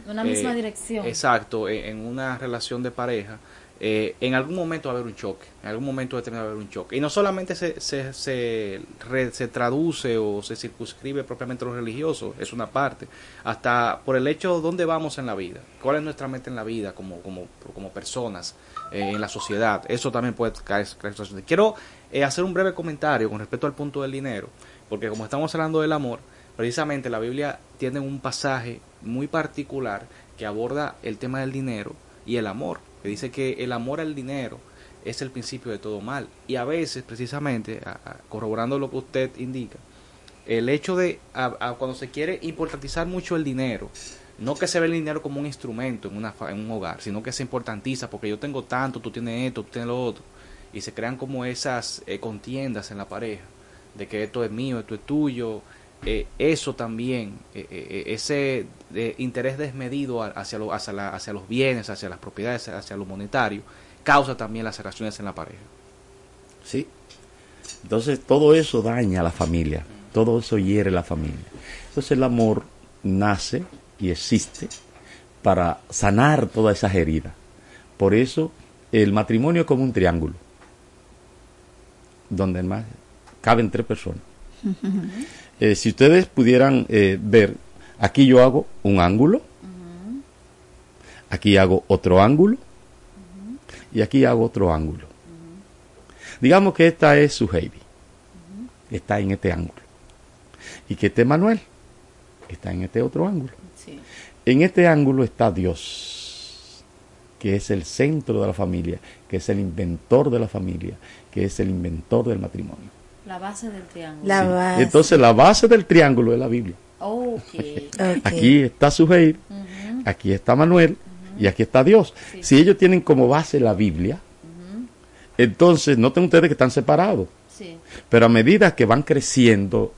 Una misma eh, dirección. Exacto, en, en una relación de pareja, eh, en algún momento va a haber un choque, en algún momento determinado va a haber un choque. Y no solamente se, se, se, re- se traduce o se circunscribe propiamente a lo religioso, es una parte, hasta por el hecho de dónde vamos en la vida, cuál es nuestra meta en la vida como, como, como personas, eh, en la sociedad, eso también puede caer. caer- Quiero eh, hacer un breve comentario con respecto al punto del dinero, porque como estamos hablando del amor, precisamente la Biblia tiene un pasaje muy particular que aborda el tema del dinero y el amor, que dice que el amor al dinero es el principio de todo mal. Y a veces, precisamente, corroborando lo que usted indica, el hecho de a- cuando se quiere importantizar mucho el dinero, no que se ve el dinero como un instrumento en, una, en un hogar, sino que se importantiza porque yo tengo tanto, tú tienes esto, tú tienes lo otro, y se crean como esas eh, contiendas en la pareja, de que esto es mío, esto es tuyo, eh, eso también, eh, eh, ese interés desmedido a- hacia, hacia, la- hacia los bienes, hacia las propiedades, hacia lo monetario, causa también las relaciones en la pareja. ¿sí? Entonces todo eso daña a la familia, todo eso hiere la familia. Entonces el amor nace y existe para sanar todas esas heridas. Por eso el matrimonio es como un triángulo, donde más caben tres personas. Eh, si ustedes pudieran eh, ver, aquí yo hago un ángulo, aquí hago otro ángulo y aquí hago otro ángulo. Digamos que esta es su Heidi, está en este ángulo. Y que este Manuel está en este otro ángulo. Sí. En este ángulo está Dios, que es el centro de la familia, que es el inventor de la familia, que es el inventor del matrimonio. La base del triángulo. La Sí. base. Entonces la base del triángulo es la Biblia. Aquí está Suheir, aquí está Manuel y aquí está Dios. Si ellos tienen como base la Biblia, entonces noten ustedes que están separados. Sí. Pero a medida que van creciendo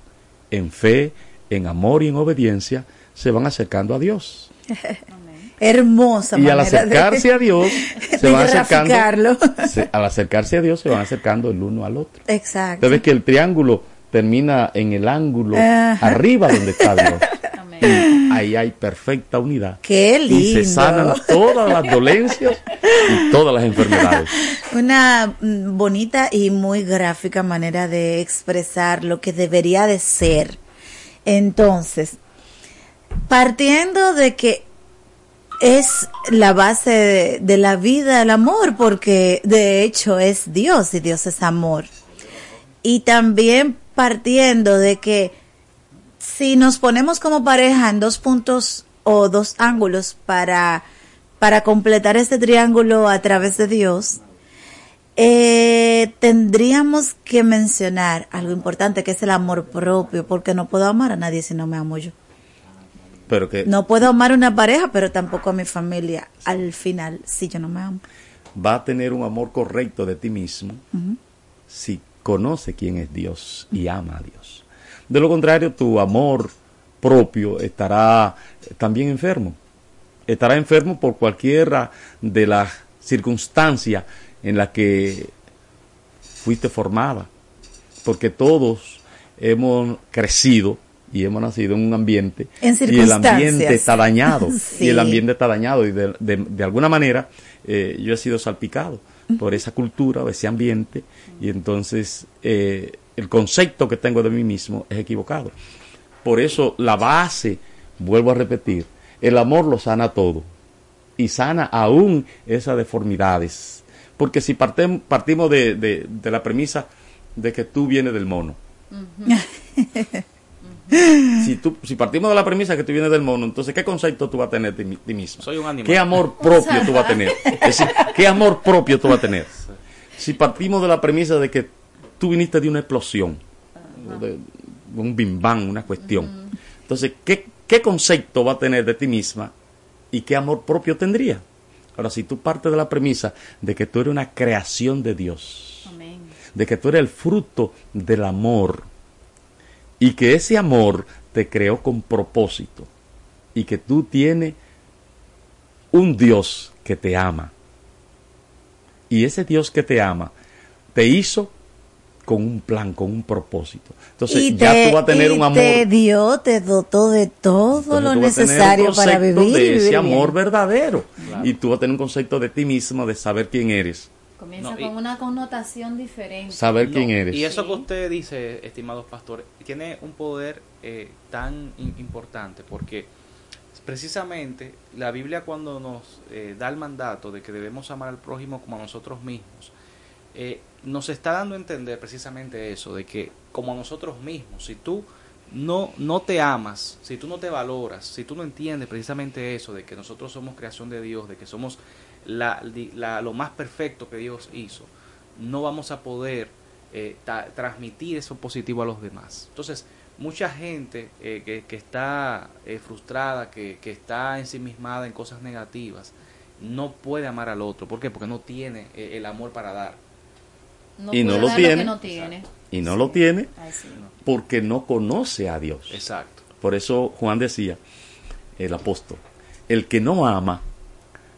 en fe, en amor y en obediencia, se van acercando a Dios. Hermosa Y al de- acercarse a Dios, se van acercando. se- al acercarse a Dios, se van acercando el uno al otro. Exacto. Ve que el triángulo termina en el ángulo Ajá. arriba donde está Dios. Y ahí hay perfecta unidad. Qué lindo. Y se sanan todas las dolencias y todas las enfermedades. Una mm, bonita y muy gráfica manera de expresar lo que debería de ser. Entonces, partiendo de que es la base de, la vida el amor, porque de hecho es Dios y Dios es amor. Y también partiendo de que si nos ponemos como pareja en dos puntos o dos ángulos para, para completar este triángulo a través de Dios, eh, tendríamos que mencionar algo importante que es el amor propio, porque no puedo amar a nadie si no me amo yo. Pero que No puedo amar a una pareja, pero tampoco a mi familia al final si yo no me amo. va a tener un amor correcto de ti mismo si conoce quién es Dios y ama a Dios. De lo contrario, tu amor propio estará también enfermo. Estará enfermo por cualquiera de las circunstancias en las que fuiste formada. Porque todos hemos crecido y hemos nacido en un ambiente En y el ambiente está dañado Sí. y el ambiente está dañado y de, de- de alguna manera eh, yo he sido salpicado por esa cultura o ese ambiente y entonces eh, el concepto que tengo de mí mismo es equivocado. Por eso la base, vuelvo a repetir, el amor lo sana todo y sana aún esas deformidades. Porque si partem- partimos de, de- de la premisa de que tú vienes del mono, si, tú, si partimos de la premisa que tú vienes del mono, entonces ¿qué concepto tú vas a tener de ti mismo? Soy un animal. ¿Qué amor propio tú vas a tener? Es decir, ¿qué amor propio tú vas a tener? Si partimos de la premisa de que tú viniste de una explosión, de un bim bam, una cuestión, entonces, ¿qué, ¿qué concepto va a tener de ti misma y qué amor propio tendría? Ahora, si tú partes de la premisa de que tú eres una creación de Dios, de que tú eres el fruto del amor, y que ese amor te creó con propósito, y que tú tienes un Dios que te ama, y ese Dios que te ama te hizo con un plan, con un propósito. Entonces y ya te, tú vas a tener y un amor. te dio, te dotó de todo Entonces, lo necesario para vivir. de vivir ese bien. amor verdadero. Y tú vas a tener un concepto de ti mismo, de saber quién eres. Comienza No, y- con una connotación diferente. Saber quién No, eres. Y eso Sí. que usted dice, estimados pastores, tiene un poder eh, tan importante porque precisamente la Biblia cuando nos eh, da el mandato de que debemos amar al prójimo como a nosotros mismos, eh, nos está dando a entender precisamente eso, de que como a nosotros mismos, si tú no, no te amas, si tú no te valoras, si tú no entiendes precisamente eso, de que nosotros somos creación de Dios, de que somos la, lo más perfecto que Dios hizo, no vamos a poder eh, ta- transmitir eso positivo a los demás. Entonces, mucha gente eh, que, que está eh, frustrada, que, que está ensimismada en cosas negativas, no puede amar al otro. ¿Por qué? Porque no tiene eh, el amor para dar. Y no lo tiene. que no tiene. Y no lo tiene Ay, sí. porque no conoce a Dios. Exacto. Por eso Juan decía, el apóstol, el que no ama,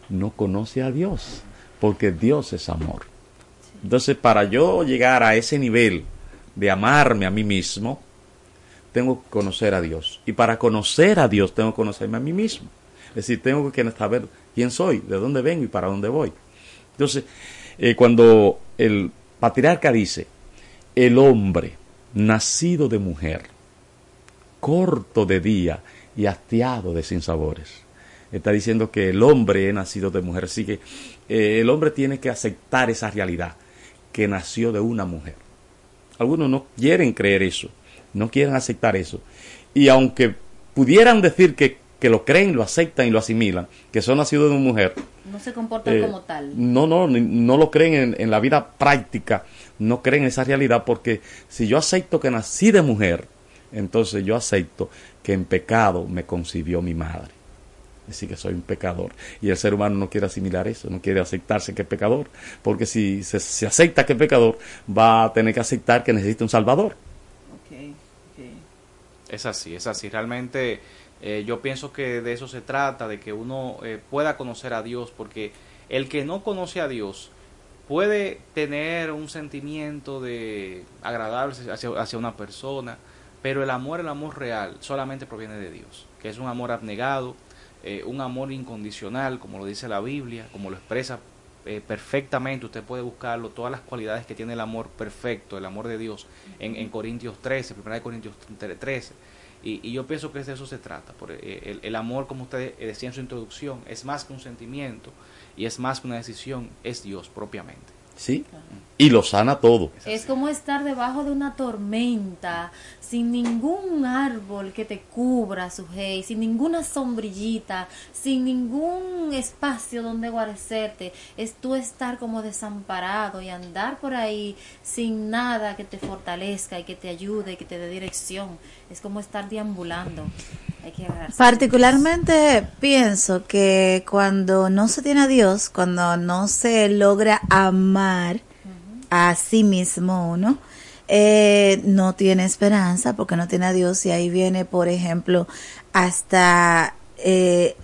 no conoce a Dios, porque Dios es amor. Entonces, para yo llegar a ese nivel de amarme a mí mismo, tengo que conocer a Dios. Y para conocer a Dios, tengo que conocerme a mí mismo. Es decir, tengo que saber quién soy, de dónde vengo y para dónde voy. Entonces, eh, cuando el patriarca dice, el hombre nacido de mujer, corto de día y hastiado de sinsabores. Está diciendo que el hombre es nacido de mujer, así que eh, el hombre tiene que aceptar esa realidad, que nació de una mujer. Algunos no quieren creer eso, no quieren aceptar eso. Y aunque pudieran decir que, que lo creen, lo aceptan y lo asimilan, que son nacidos de una mujer, No se comportan eh, como tal. no, no, no lo creen en, en la vida práctica, no creen en esa realidad, porque si yo acepto que nací de mujer, entonces yo acepto que en pecado me concibió mi madre. Decir, que soy un pecador. Y el ser humano no quiere asimilar eso, no quiere aceptarse que es pecador, porque si se, se acepta que es pecador, va a tener que aceptar que necesita un salvador. Es así, es así. Realmente eh, yo pienso que de eso se trata, de que uno eh, pueda conocer a Dios, porque el que no conoce a Dios puede tener un sentimiento de agradable hacia, hacia una persona, pero el amor, el amor real, solamente proviene de Dios, que es un amor abnegado, eh, un amor incondicional, como lo dice la Biblia, como lo expresa eh, perfectamente, usted puede buscarlo, todas las cualidades que tiene el amor perfecto, el amor de Dios, en, en Corintios 13, 1 Corintios 13. Y, y yo pienso que de eso se trata. Por, eh, el, el amor, como usted eh, decía en su introducción, es más que un sentimiento y es más que una decisión, es Dios propiamente. ¿Sí? Y lo sana todo. Es como estar debajo de una tormenta, sin ningún árbol que te cubra, su hey, sin ninguna sombrillita, sin ningún espacio donde guarecerte. Es tú estar como desamparado y andar por ahí sin nada que te fortalezca y que te ayude y que te dé dirección. Es como estar deambulando. Hay que agarrarse. Particularmente pienso que cuando no se tiene a Dios, cuando no se logra amar a sí mismo uno, eh, no tiene esperanza porque no tiene a Dios y ahí viene, por ejemplo, hasta eh,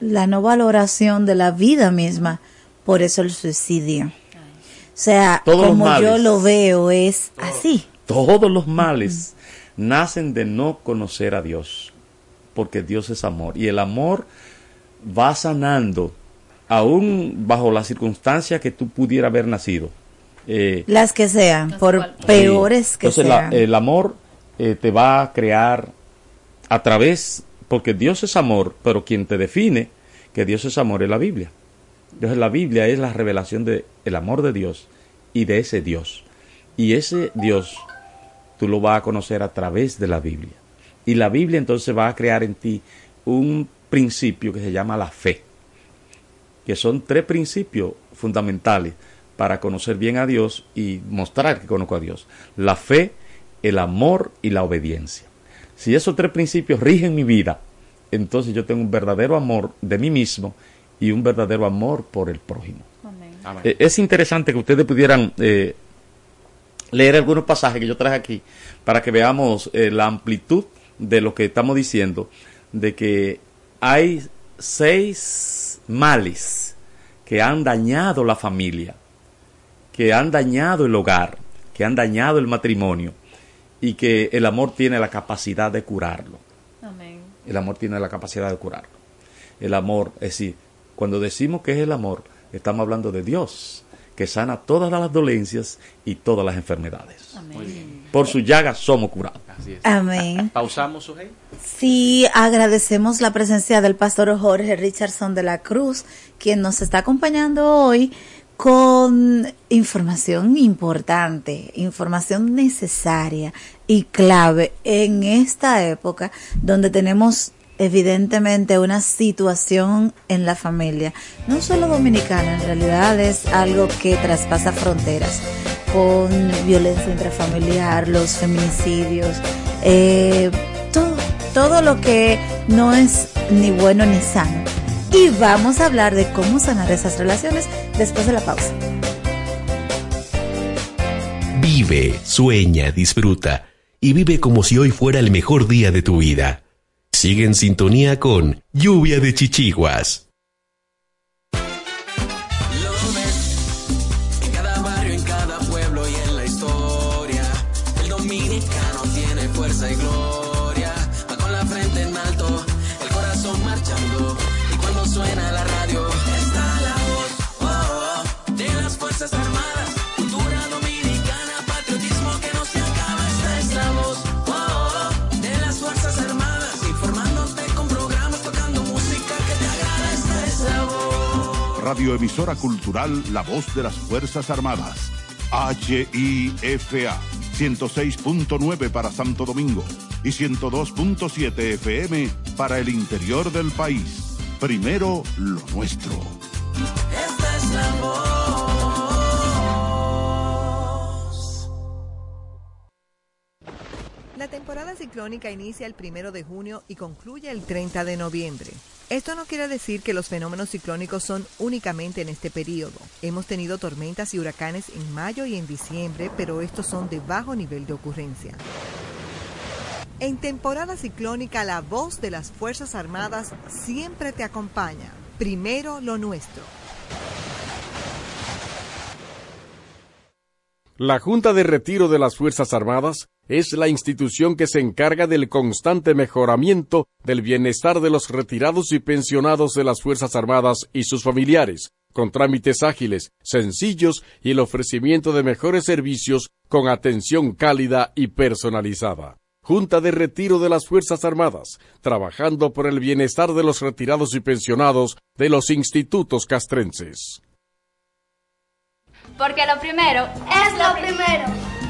la no valoración de la vida misma, por eso el suicidio. O sea, Todos como yo lo veo es así. Todos los males nacen de no conocer a Dios, porque Dios es amor. Y el amor va sanando, aún bajo las circunstancias que tú pudieras haber nacido. Eh, las que sean, por peores que Entonces, sean. el amor eh, te va a crear a través, porque Dios es amor, pero quien te define que Dios es amor es la Biblia. Entonces la Biblia es la revelación del el amor de Dios y de ese Dios. Y ese Dios tú lo vas a conocer a través de la Biblia. Y la Biblia entonces va a crear en ti un principio que se llama la fe, que son tres principios fundamentales para conocer bien a Dios y mostrar que conozco a Dios. La fe, el amor y la obediencia. Si esos tres principios rigen mi vida, entonces yo tengo un verdadero amor de mí mismo y un verdadero amor por el prójimo. Amén. Eh, es interesante que ustedes pudieran eh, leer algunos pasajes que yo traje aquí para que veamos eh, la amplitud de lo que estamos diciendo, de que hay seis males que han dañado la familia, que han dañado el hogar, que han dañado el matrimonio y que el amor tiene la capacidad de curarlo. Amén. El amor tiene la capacidad de curarlo. El amor, es decir, cuando decimos que es el amor, estamos hablando de Dios, que sana todas las dolencias y todas las enfermedades. Por su llaga somos curados. Así es. Amén. Pausamos, Sujei. Sí, agradecemos la presencia del pastor Jorge Richardson de la Cruz, quien nos está acompañando hoy con información importante, información necesaria y clave en esta época donde tenemos evidentemente una situación en la familia, no solo dominicana, en realidad es algo que traspasa fronteras, con violencia intrafamiliar, los feminicidios, eh, todo, todo lo que no es ni bueno ni sano. Y vamos a hablar de cómo sanar esas relaciones después de la pausa. Vive, sueña, disfruta y vive como si hoy fuera el mejor día de tu vida. Sigue en sintonía con Lluvia de Chichiguas. Radioemisora Cultural La Voz de las Fuerzas Armadas. HIFA 106.9 para Santo Domingo y 102.7 FM para el interior del país. Primero lo nuestro. Esta es la voz. La temporada ciclónica inicia el primero de junio y concluye el 30 de noviembre. Esto no quiere decir que los fenómenos ciclónicos son únicamente en este periodo. Hemos tenido tormentas y huracanes en mayo y en diciembre, pero estos son de bajo nivel de ocurrencia. En temporada ciclónica, la voz de las Fuerzas Armadas siempre te acompaña. Primero lo nuestro. La Junta de Retiro de las Fuerzas Armadas es la institución que se encarga del constante mejoramiento del bienestar de los retirados y pensionados de las Fuerzas Armadas y sus familiares, con trámites ágiles, sencillos y el ofrecimiento de mejores servicios con atención cálida y personalizada. Junta de Retiro de las Fuerzas Armadas, trabajando por el bienestar de los retirados y pensionados de los institutos castrenses. Porque lo primero es lo primero.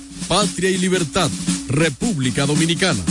patria y libertad, República Dominicana.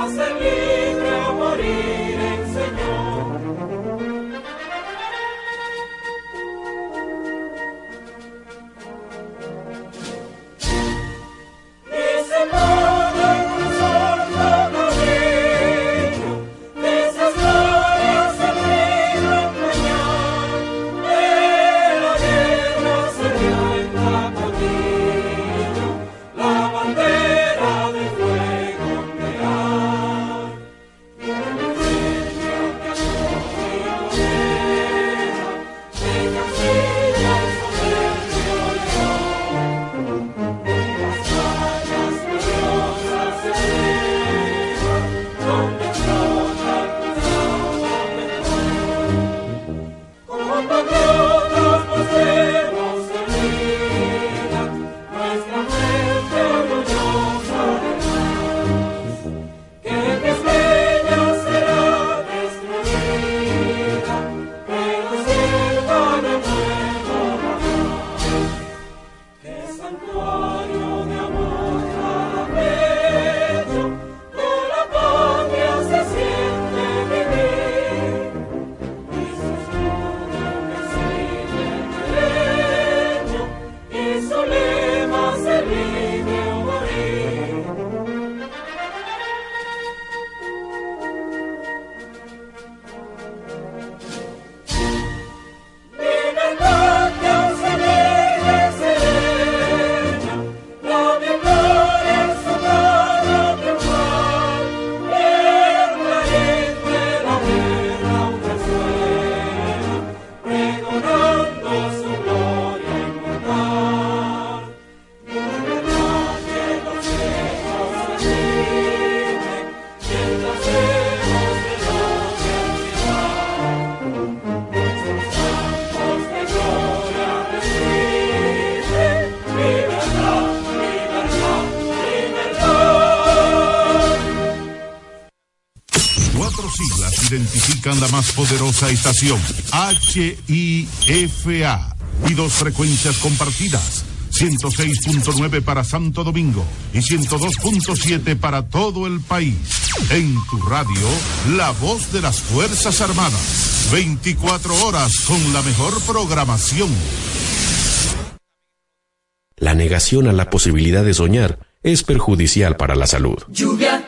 Nossa, é la más poderosa estación, HIFA, y dos frecuencias compartidas. 106.9 para Santo Domingo y 102.7 para todo el país. En tu radio, la voz de las Fuerzas Armadas. 24 horas con la mejor programación. La negación a la posibilidad de soñar es perjudicial para la salud. Lluvia,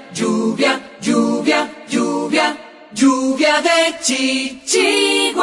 chichiguas.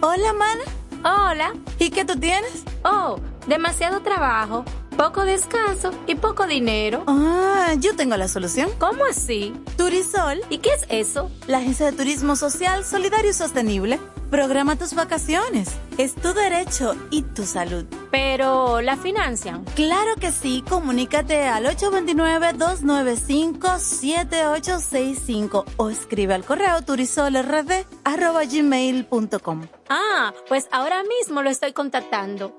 Hola, mana. Hola. ¿Y qué tú tienes? Oh, demasiado trabajo, poco descanso y poco dinero. Ah, yo tengo la solución. ¿Cómo así? Turisol. ¿Y qué es eso? La agencia de turismo social, solidario y sostenible. Programa tus vacaciones. Es tu derecho y tu salud. Pero, ¿la financian? Claro que sí. Comunícate al 829-295-7865 o escribe al correo turisolrd.gmail.com. Ah, pues ahora mismo lo estoy contactando.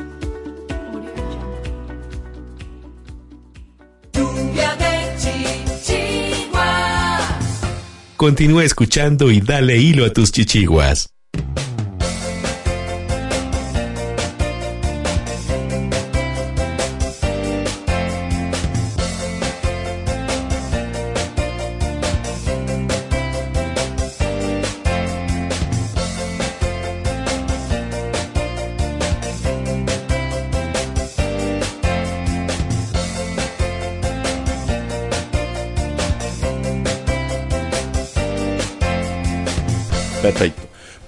Continúa escuchando y dale hilo a tus chichiguas.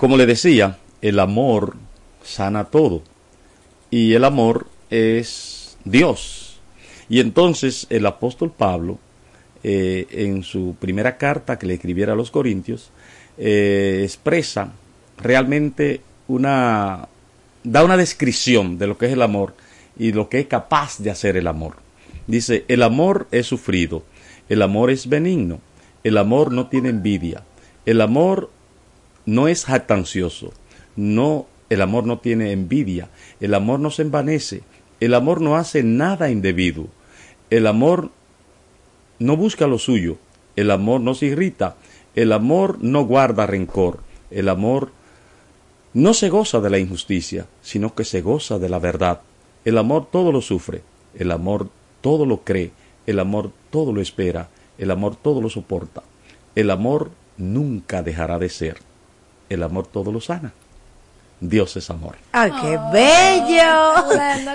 Como le decía, el amor sana todo. Y el amor es Dios. Y entonces el apóstol Pablo, eh, en su primera carta que le escribiera a los Corintios, eh, expresa realmente una, da una descripción de lo que es el amor y lo que es capaz de hacer el amor. Dice, el amor es sufrido, el amor es benigno, el amor no tiene envidia, el amor no es jactancioso, no, el amor no tiene envidia, el amor no se envanece, el amor no hace nada indebido, el amor no busca lo suyo, el amor no se irrita, el amor no guarda rencor, el amor no se goza de la injusticia, sino que se goza de la verdad. El amor todo lo sufre, El amor todo lo cree, el amor todo lo espera, el amor todo lo soporta. El amor nunca dejará de ser. El amor todo lo sana. Dios es amor. ¡Ay, qué bello!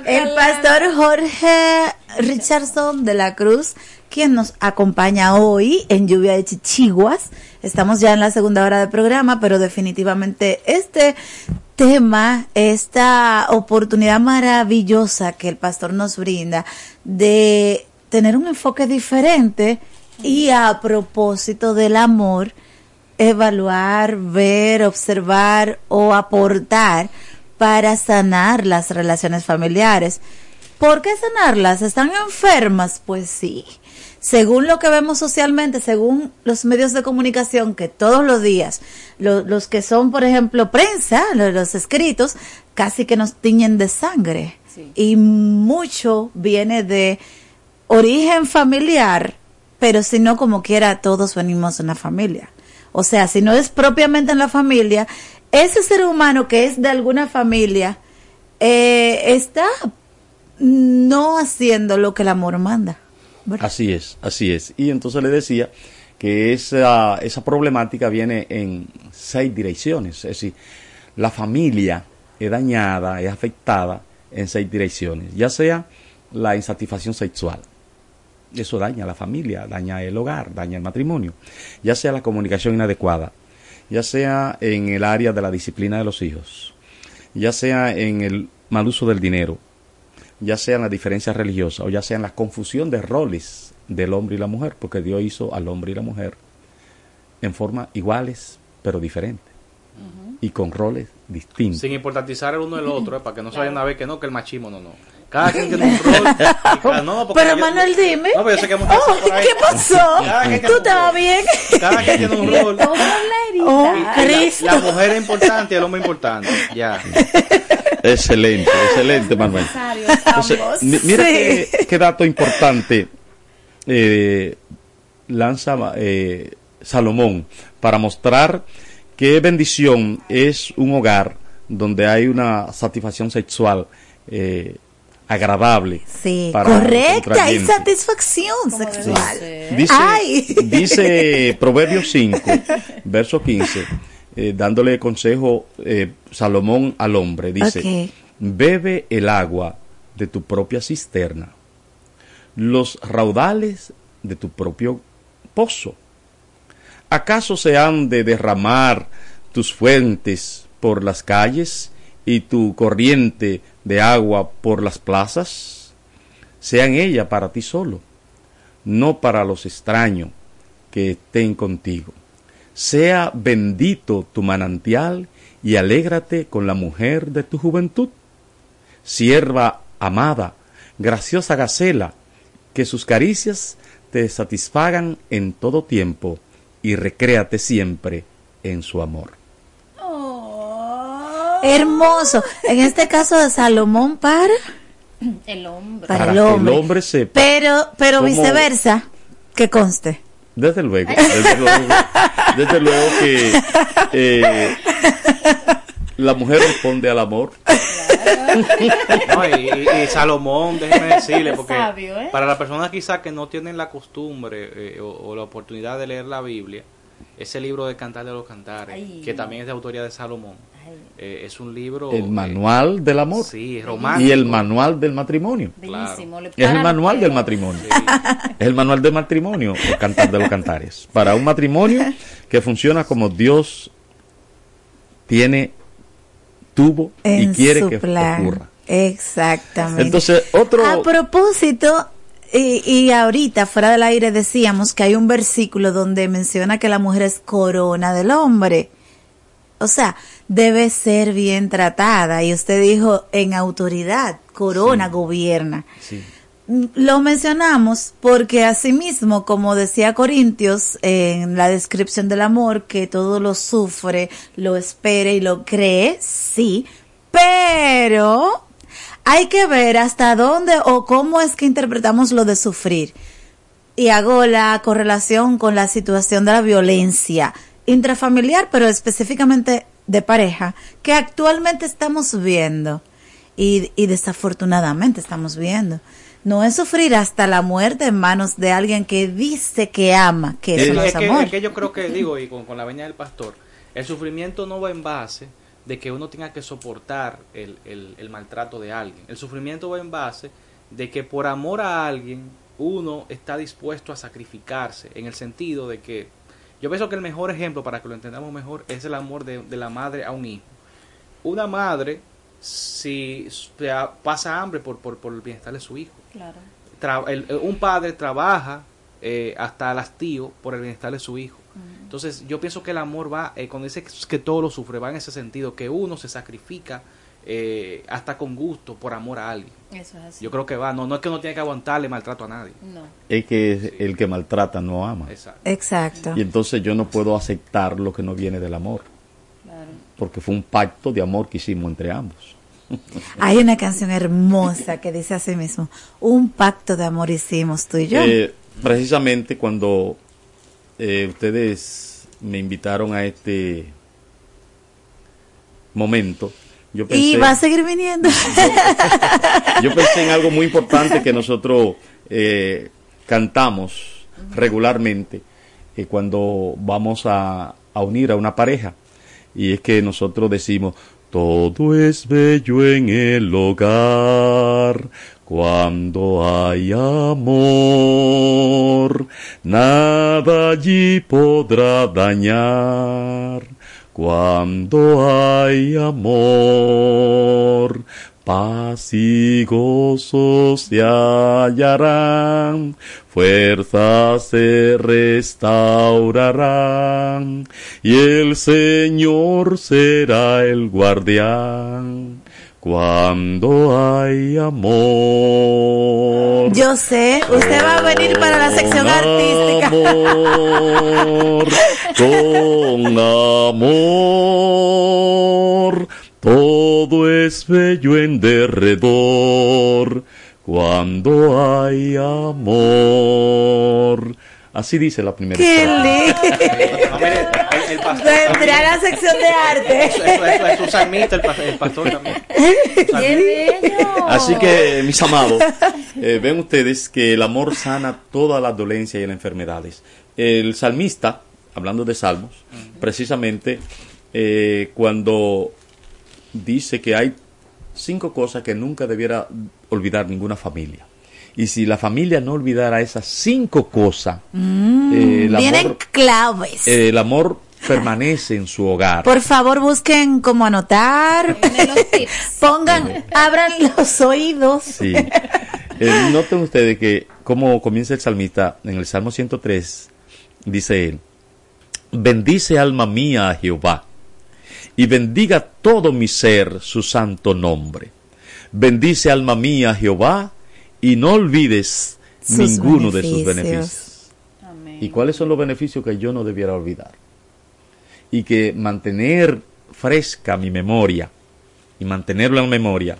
El pastor Jorge Richardson de la Cruz, quien nos acompaña hoy en Lluvia de Chichiguas. Estamos ya en la segunda hora del programa, pero definitivamente este tema, esta oportunidad maravillosa que el pastor nos brinda de tener un enfoque diferente y a propósito del amor, evaluar, ver, observar o aportar para sanar las relaciones familiares. ¿Por qué sanarlas? ¿Están enfermas? Pues sí. Según lo que vemos socialmente, según los medios de comunicación que todos los días, lo- los que son, por ejemplo, prensa, lo- los escritos, casi que nos tiñen de sangre. Y mucho viene de origen familiar, pero si no, como quiera, todos venimos de una familia. O sea, si no es propiamente en la familia, ese ser humano que es de alguna familia eh, está no haciendo lo que el amor manda. Así es, así es. Y entonces le decía que esa, esa problemática viene en seis direcciones. Es decir, la familia es dañada, es afectada en seis direcciones. Ya sea la insatisfacción sexual. Eso daña a la familia, daña el hogar, daña el matrimonio. Ya sea la comunicación inadecuada. Ya sea en el área de la disciplina de los hijos. Ya sea en el mal uso del dinero ya sea en la diferencia religiosa o ya sea en la confusión de roles del hombre y la mujer, porque Dios hizo al hombre y la mujer en forma iguales pero diferentes y con roles distintos. Sin importantizar el uno del otro, eh, para que no se vayan a ver que no, que el machismo no, no. Cada quien tiene un rol. cada- no, Pero yo- Manuel, dime. No, pero yo sé que hay muchas Oh. ¿Qué pasó? Cada quien tiene ¿Tú un estabas rol. bien? Cada quien tiene un rol. Oh, la- mujer es importante y el hombre es importante. Ya. Excelente, excelente, Manuel. Entonces, mira Sí. qué, qué dato importante eh, lanza eh, Salomón para mostrar qué bendición es un hogar donde hay una satisfacción sexual eh, agradable. Sí, correcta, hay contrayente. satisfacción sexual. Dice, Ay. dice Proverbios 5, verso 15, eh, dándole consejo eh, Salomón al hombre, dice, bebe el agua de tu propia cisterna, los raudales de tu propio pozo. ¿Acaso se han de derramar tus fuentes por las calles y tu corriente de agua por las plazas? Sean ellas para ti solo, no para los extraños que estén contigo. Sea bendito tu manantial y alégrate con la mujer de tu juventud. Sierva amada, graciosa gacela, que sus caricias te satisfagan en todo tiempo y recréate siempre en su amor. Hermoso. En este caso de Salomón para, El hombre. para, Para el hombre. el hombre sepa. Pero, pero cómo- viceversa, que conste. Desde luego, desde luego, desde luego que eh, la mujer responde al amor. No, y, y- y Salomón, déjeme decirle, porque sabio, ¿eh? para las personas quizás que no tienen la costumbre eh, o, o la oportunidad de leer la Biblia, ese libro de Cantar de los Cantares, Ay. que también es de autoría de Salomón, eh, es un libro... El eh, manual del amor. Sí, romántico. Y el manual del matrimonio. Bellísimo. Es el manual del matrimonio. Es el manual del matrimonio, el cantar de los cantares. Para un matrimonio que funciona como Dios tiene, tuvo y En quiere su que plan. ocurra. Exactamente. Entonces, otro... A propósito, y, y ahorita fuera del aire decíamos que hay un versículo donde menciona que la mujer es corona del hombre. O sea, debe ser bien tratada. Y usted dijo en autoridad, corona gobierna. Sí. Lo mencionamos porque asimismo, como decía Corintios en la descripción del amor, que todo lo sufre, lo espera y lo cree, sí, pero hay que ver hasta dónde o cómo es que interpretamos lo de sufrir. Y hago la correlación con la situación de la violencia intrafamiliar, pero específicamente de pareja, que actualmente estamos viendo y, y desafortunadamente estamos viendo no es sufrir hasta la muerte en manos de alguien que dice que ama, que eso Es, no es, que, amor. es que yo creo que, digo, y con, con la veña del pastor, el sufrimiento no va en base de que uno tenga que soportar el, el- el maltrato de alguien. El sufrimiento va en base de que por amor a alguien uno está dispuesto a sacrificarse, en el sentido de que yo pienso que el mejor ejemplo, para que lo entendamos mejor, es el amor de, de la madre a un hijo. Una madre, si pasa hambre por, por, por el bienestar de su hijo, Claro. tra- el- el- un padre trabaja eh, hasta el hastío por el bienestar de su hijo. Entonces, yo pienso que el amor va, eh, cuando dice que, que todo lo sufre, va en ese sentido, que uno se sacrifica eh, hasta con gusto por amor a alguien. Eso es así. Yo creo que va, no, no es que uno tiene que aguantarle maltrato a nadie. No. Es que el que maltrata no ama. Exacto. Y entonces yo no puedo aceptar lo que no viene del amor. Porque fue un pacto de amor que hicimos entre ambos. Hay una canción hermosa que dice así mismo, un pacto de amor hicimos tú y yo. Eh, precisamente cuando eh, ustedes me invitaron a este momento, yo pensé, y va a seguir viniendo. yo pensé en algo muy importante que nosotros eh, cantamos regularmente eh, cuando vamos a, a unir a una pareja. Y es que nosotros decimos, todo es bello en el hogar cuando hay amor. Nada allí podrá dañar cuando hay amor. Paz y gozo se hallarán, fuerzas se restaurarán, y el Señor será el guardián cuando hay amor. Yo sé, usted va a venir para la sección artística. Amor, con amor, todo es bello en derredor cuando hay amor. Así dice la primera ¡Qué el, pastor Vendrá también. la sección de arte. Eso, eso, eso, es un salmista, el, pas- el pastor también. ¡Qué bello! Así que, mis amados, eh, ven ustedes que el amor sana todas las dolencias y las enfermedades. El salmista, hablando de salmos, precisamente eh, cuando dice que hay cinco cosas que nunca debiera olvidar ninguna familia. Y si la familia no olvidara esas cinco cosas, Mm, eh, el vienen amor- claves. eh, el amor permanece en su hogar. Por favor, busquen cómo anotar. Pongan, abran los oídos. Sí. Eh, noten ustedes que como comienza el salmista en el Salmo 103, dice él, bendice alma mía a Jehová y bendiga todo mi ser su santo nombre. Bendice alma mía a Jehová y no olvides Sus ninguno de sus beneficios. beneficios. ¿Y cuáles son los beneficios que yo no debiera olvidar? Y que mantener fresca mi memoria y mantenerlo en memoria,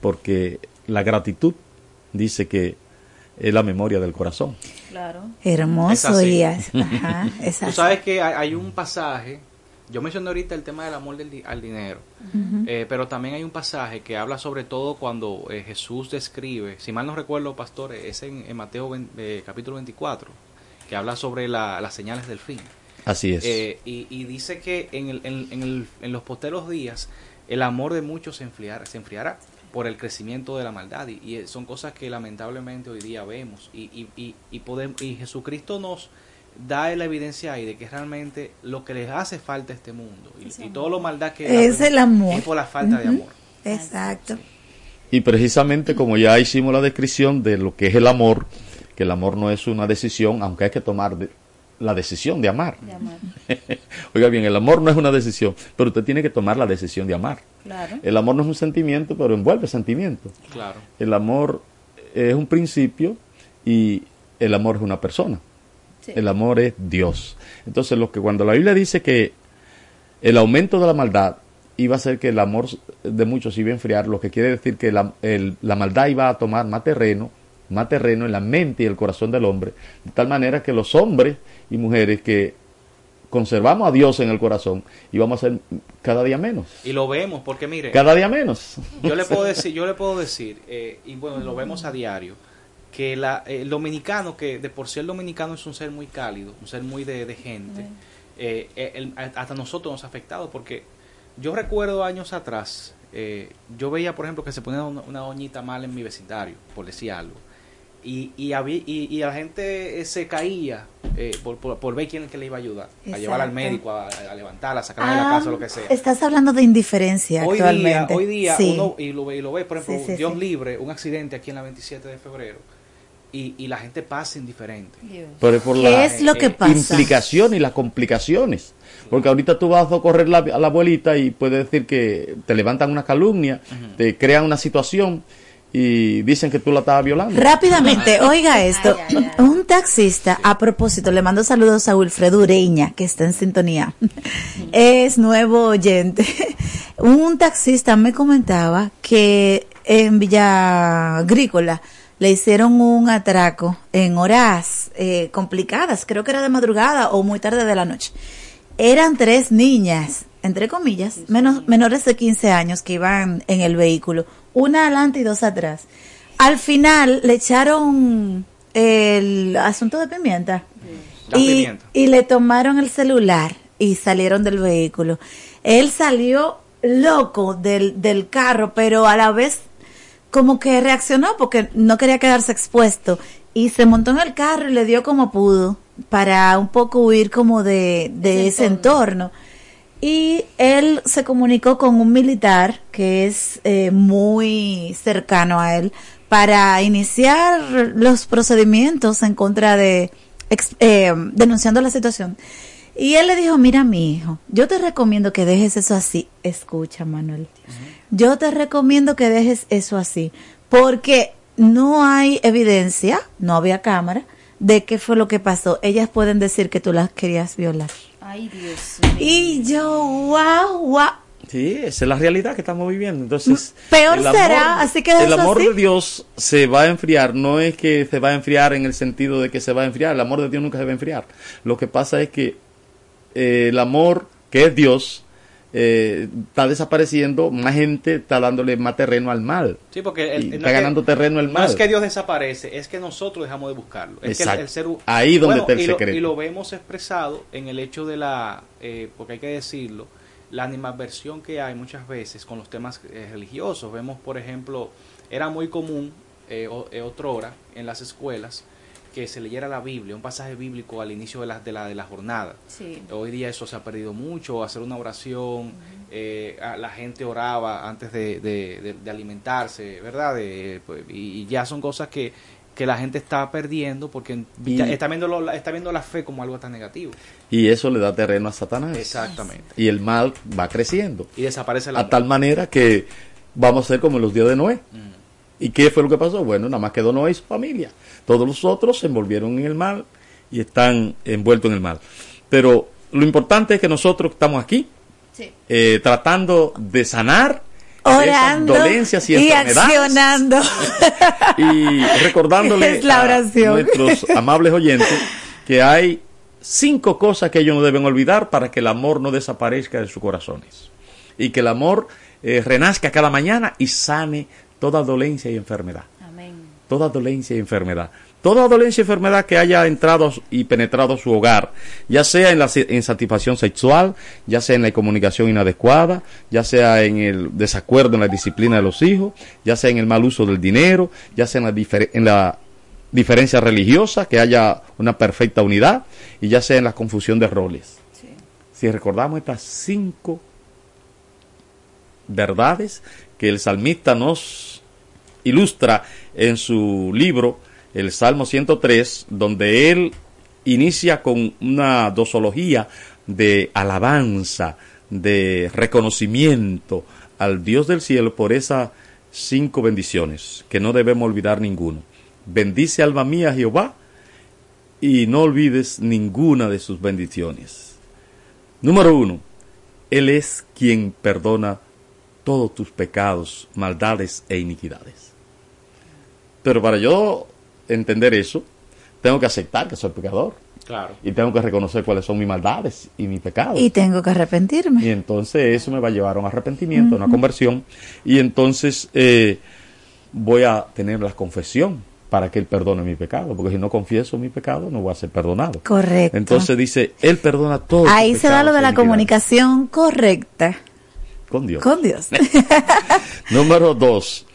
porque la gratitud dice que es la memoria del corazón. Claro. Hermoso y ajá, Tú sabes que hay, un pasaje, yo mencioné ahorita el tema del amor del al dinero, eh, pero también hay un pasaje que habla sobre todo cuando eh, Jesús describe, si mal no recuerdo, pastor, es en, en Mateo 20, eh, capítulo 24, que habla sobre la- las señales del fin. Así es. Eh, y, y dice que en, el- en- en el- en los posteros días el amor de muchos se enfriará, se enfriará por el crecimiento de la maldad y, y son cosas que lamentablemente hoy día vemos y, y, y, y podemos, y Jesucristo nos da la evidencia ahí de que realmente lo que les hace falta a este mundo y, y todo lo maldad que Es el amor. es por la falta de amor. Exacto. Y precisamente como ya hicimos la descripción de lo que es el amor, que el amor no es una decisión, aunque hay que tomar de- la decisión de amar. Oiga bien, el amor no es una decisión, pero usted tiene que tomar la decisión de amar. Claro. El amor no es un sentimiento, pero envuelve sentimiento. Claro. El amor es un principio y el amor es una persona. Sí. El amor es Dios. Entonces, lo que cuando la Biblia dice que el aumento de la maldad iba a hacer que el amor de muchos iba a enfriar, lo que quiere decir que la, el- la maldad iba a tomar más terreno, más terreno en la mente y el corazón del hombre, de tal manera que los hombres y mujeres que conservamos a Dios en el corazón íbamos a ser cada día menos. Y lo vemos porque mire, Cada día menos. yo le puedo decir, yo le puedo decir, eh, y bueno, lo vemos a diario, que la, el dominicano, que de por sí el dominicano es un ser muy cálido, un ser muy de, de gente, eh, eh, el- hasta nosotros nos ha afectado porque yo recuerdo años atrás, eh, yo veía, por ejemplo, que se ponía una, una doñita mal en mi vecindario, por decir algo. Y, y, había, y, y la gente eh, se caía eh, por, por, por ver quién es que le iba a ayudar. A llevarla al médico, a, a levantarla, a sacarla de la Ah, casa, lo que sea. Estás hablando de indiferencia Hoy día, hoy día Sí. uno, y lo, ve- y lo ve, por ejemplo, Sí, sí, Dios sí. libre, un accidente aquí en la 27 de febrero, y, y la gente pasa indiferente. Pero es por ¿Qué la es lo que pasa? implicación y las complicaciones. Porque ahorita tú vas a socorrer la- a la abuelita y puede decir que te levantan una calumnia, te crean una situación y dicen que tú la estabas violando. Rápidamente, oiga esto. Un taxista, a propósito, le mando saludos a Wilfredo Ureña, que está en sintonía. Es nuevo oyente. Un taxista me comentaba que en Villa Agrícola le hicieron un atraco en horas eh, complicadas, creo que era de madrugada o muy tarde de la noche. Eran tres niñas, entre comillas, menos, menores de 15 años que iban en el vehículo, una adelante y dos atrás. Al final le echaron el asunto de pimienta La y, pimienta. y le tomaron el celular y salieron del vehículo. Él salió loco del, del carro, pero a la vez como que reaccionó porque no quería quedarse expuesto y se montó en el carro y le dio como pudo para un poco huir como de, de ese entorno. Y él se comunicó con un militar que es eh, muy cercano a él para iniciar los procedimientos en contra de, ex- eh, denunciando la situación. Y él le dijo, mira mi hijo, yo te recomiendo que dejes eso así. Escucha, Manuel. Yo te recomiendo que dejes eso así, porque no hay evidencia, no había cámara, de qué fue lo que pasó. Ellas pueden decir que tú las querías violar. Ay, Dios. Y yo, wow, wow. Sí, esa es la realidad que estamos viviendo. Entonces, Peor amor- será, así que el amor así. de Dios se va a enfriar. No es que se va a enfriar en el sentido de que se va a enfriar. El amor de Dios nunca se va a enfriar. Lo que pasa es que eh, el amor que es Dios eh, está desapareciendo. Más gente está dándole más terreno al mal. Sí, porque el- no está es que- ganando terreno el No mal. es que Dios desaparece, es que nosotros dejamos de buscarlo. Es que el- Exacto. el ser Ahí donde está el y lo- y lo vemos expresado en el hecho de la, eh, porque hay que decirlo, la animadversión que hay muchas veces con los temas eh, religiosos. Vemos, por ejemplo, era muy común, eh, eh, otrora, en las escuelas, que se leyera la Biblia, un pasaje bíblico al inicio de la, de la, de la jornada. Sí. Hoy día eso se ha perdido mucho, hacer una oración, eh, a- la gente oraba antes de, de- de- de alimentarse, ¿verdad? De, pues, y, y ya son cosas que, que la gente está perdiendo porque Y- está, viendo lo- está viendo la fe como algo tan negativo. Y eso le da terreno a Satanás. Exactamente. Y el mal va creciendo. Y desaparece la A tal manera que vamos a ser como en los días de Noé. ¿Y qué fue lo que pasó? Bueno, nada más quedó Noé y su familia. Todos los otros se envolvieron en el mal y están envueltos en el mal. Pero lo importante es que nosotros estamos aquí eh, tratando de sanar Orando esas dolencias y, y enfermedades accionando. y recordándole la a oración. nuestros amables oyentes que hay cinco cosas que ellos no deben olvidar para que el amor no desaparezca de sus corazones y que el amor eh, renazca cada mañana y sane toda dolencia y enfermedad. Toda dolencia y enfermedad. Toda dolencia y enfermedad que haya entrado y penetrado su hogar, ya sea en la insatisfacción sexual, ya sea en la comunicación inadecuada, ya sea en el desacuerdo en la disciplina de los hijos, ya sea en el mal uso del dinero, ya sea en la, difer- en la diferencia religiosa, que haya una perfecta unidad, y ya sea en la confusión de roles. Si recordamos estas cinco verdades que el salmista nos ilustra en su libro, el Salmo 103, donde él inicia con una dosología de alabanza, de reconocimiento al Dios del cielo por esas cinco bendiciones, que no debemos olvidar ninguno. Bendice alma mía Jehová y no olvides ninguna de sus bendiciones. Número uno, Él es quien perdona todos tus pecados, maldades e iniquidades. Pero para yo entender eso, tengo que aceptar que soy pecador. Claro. Y tengo que reconocer cuáles son mis maldades y mis pecados. Y tengo que arrepentirme. Y entonces eso me va a llevar a un arrepentimiento, a una conversión. Y entonces eh, voy a tener la confesión para que Él perdone mi pecado, porque si no confieso mi pecado no voy a ser perdonado. Correcto. Entonces dice, Él perdona todo. Ahí se da lo de la comunicación correcta. Con Dios. Con Dios. Número dos,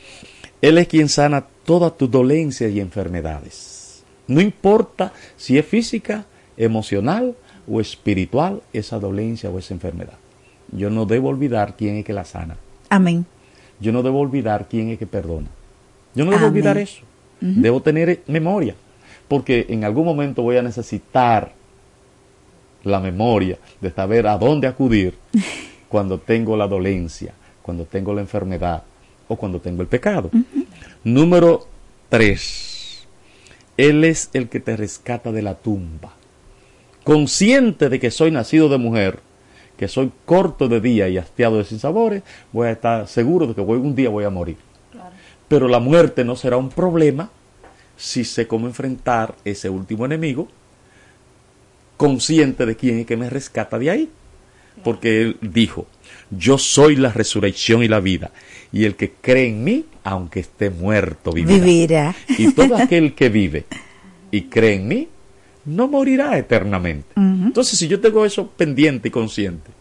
Él es quien sana todas tus dolencias y enfermedades. No importa si es física, emocional o espiritual esa dolencia o esa enfermedad. Yo no debo olvidar quién es que la sana. Amén. Yo no debo olvidar quién es que perdona. Yo no debo Amén. olvidar eso. Uh -huh. Debo tener memoria, porque en algún momento voy a necesitar la memoria de saber a dónde acudir cuando tengo la dolencia, cuando tengo la enfermedad o cuando tengo el pecado. Uh -huh. Número tres, Él es el que te rescata de la tumba. Consciente de que soy nacido de mujer, que soy corto de día y hastiado de sinsabores, voy a estar seguro de que voy, un día voy a morir. Claro. Pero la muerte no será un problema si sé cómo enfrentar ese último enemigo, consciente de quién es que me rescata de ahí. Porque él dijo, yo soy la resurrección y la vida, y el que cree en mí, aunque esté muerto, vivirá. vivirá. Y todo aquel que vive y cree en mí, no morirá eternamente. Uh -huh. Entonces, si yo tengo eso pendiente y consciente,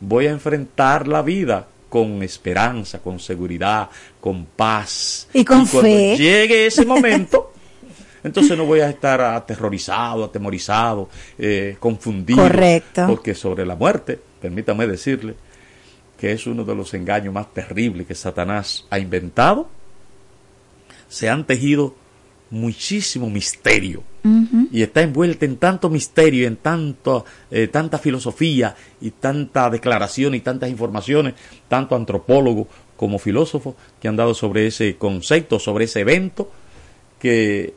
voy a enfrentar la vida con esperanza, con seguridad, con paz. Y con y cuando fe. Llegue ese momento, entonces no voy a estar aterrorizado, atemorizado, eh, confundido. Correcto. Porque sobre la muerte, permítame decirle que es uno de los engaños más terribles que Satanás ha inventado. Se han tejido muchísimo misterio uh -huh. y está envuelta en tanto misterio, y en tanto, eh, tanta filosofía y tanta declaración y tantas informaciones, tanto antropólogos como filósofos que han dado sobre ese concepto, sobre ese evento, que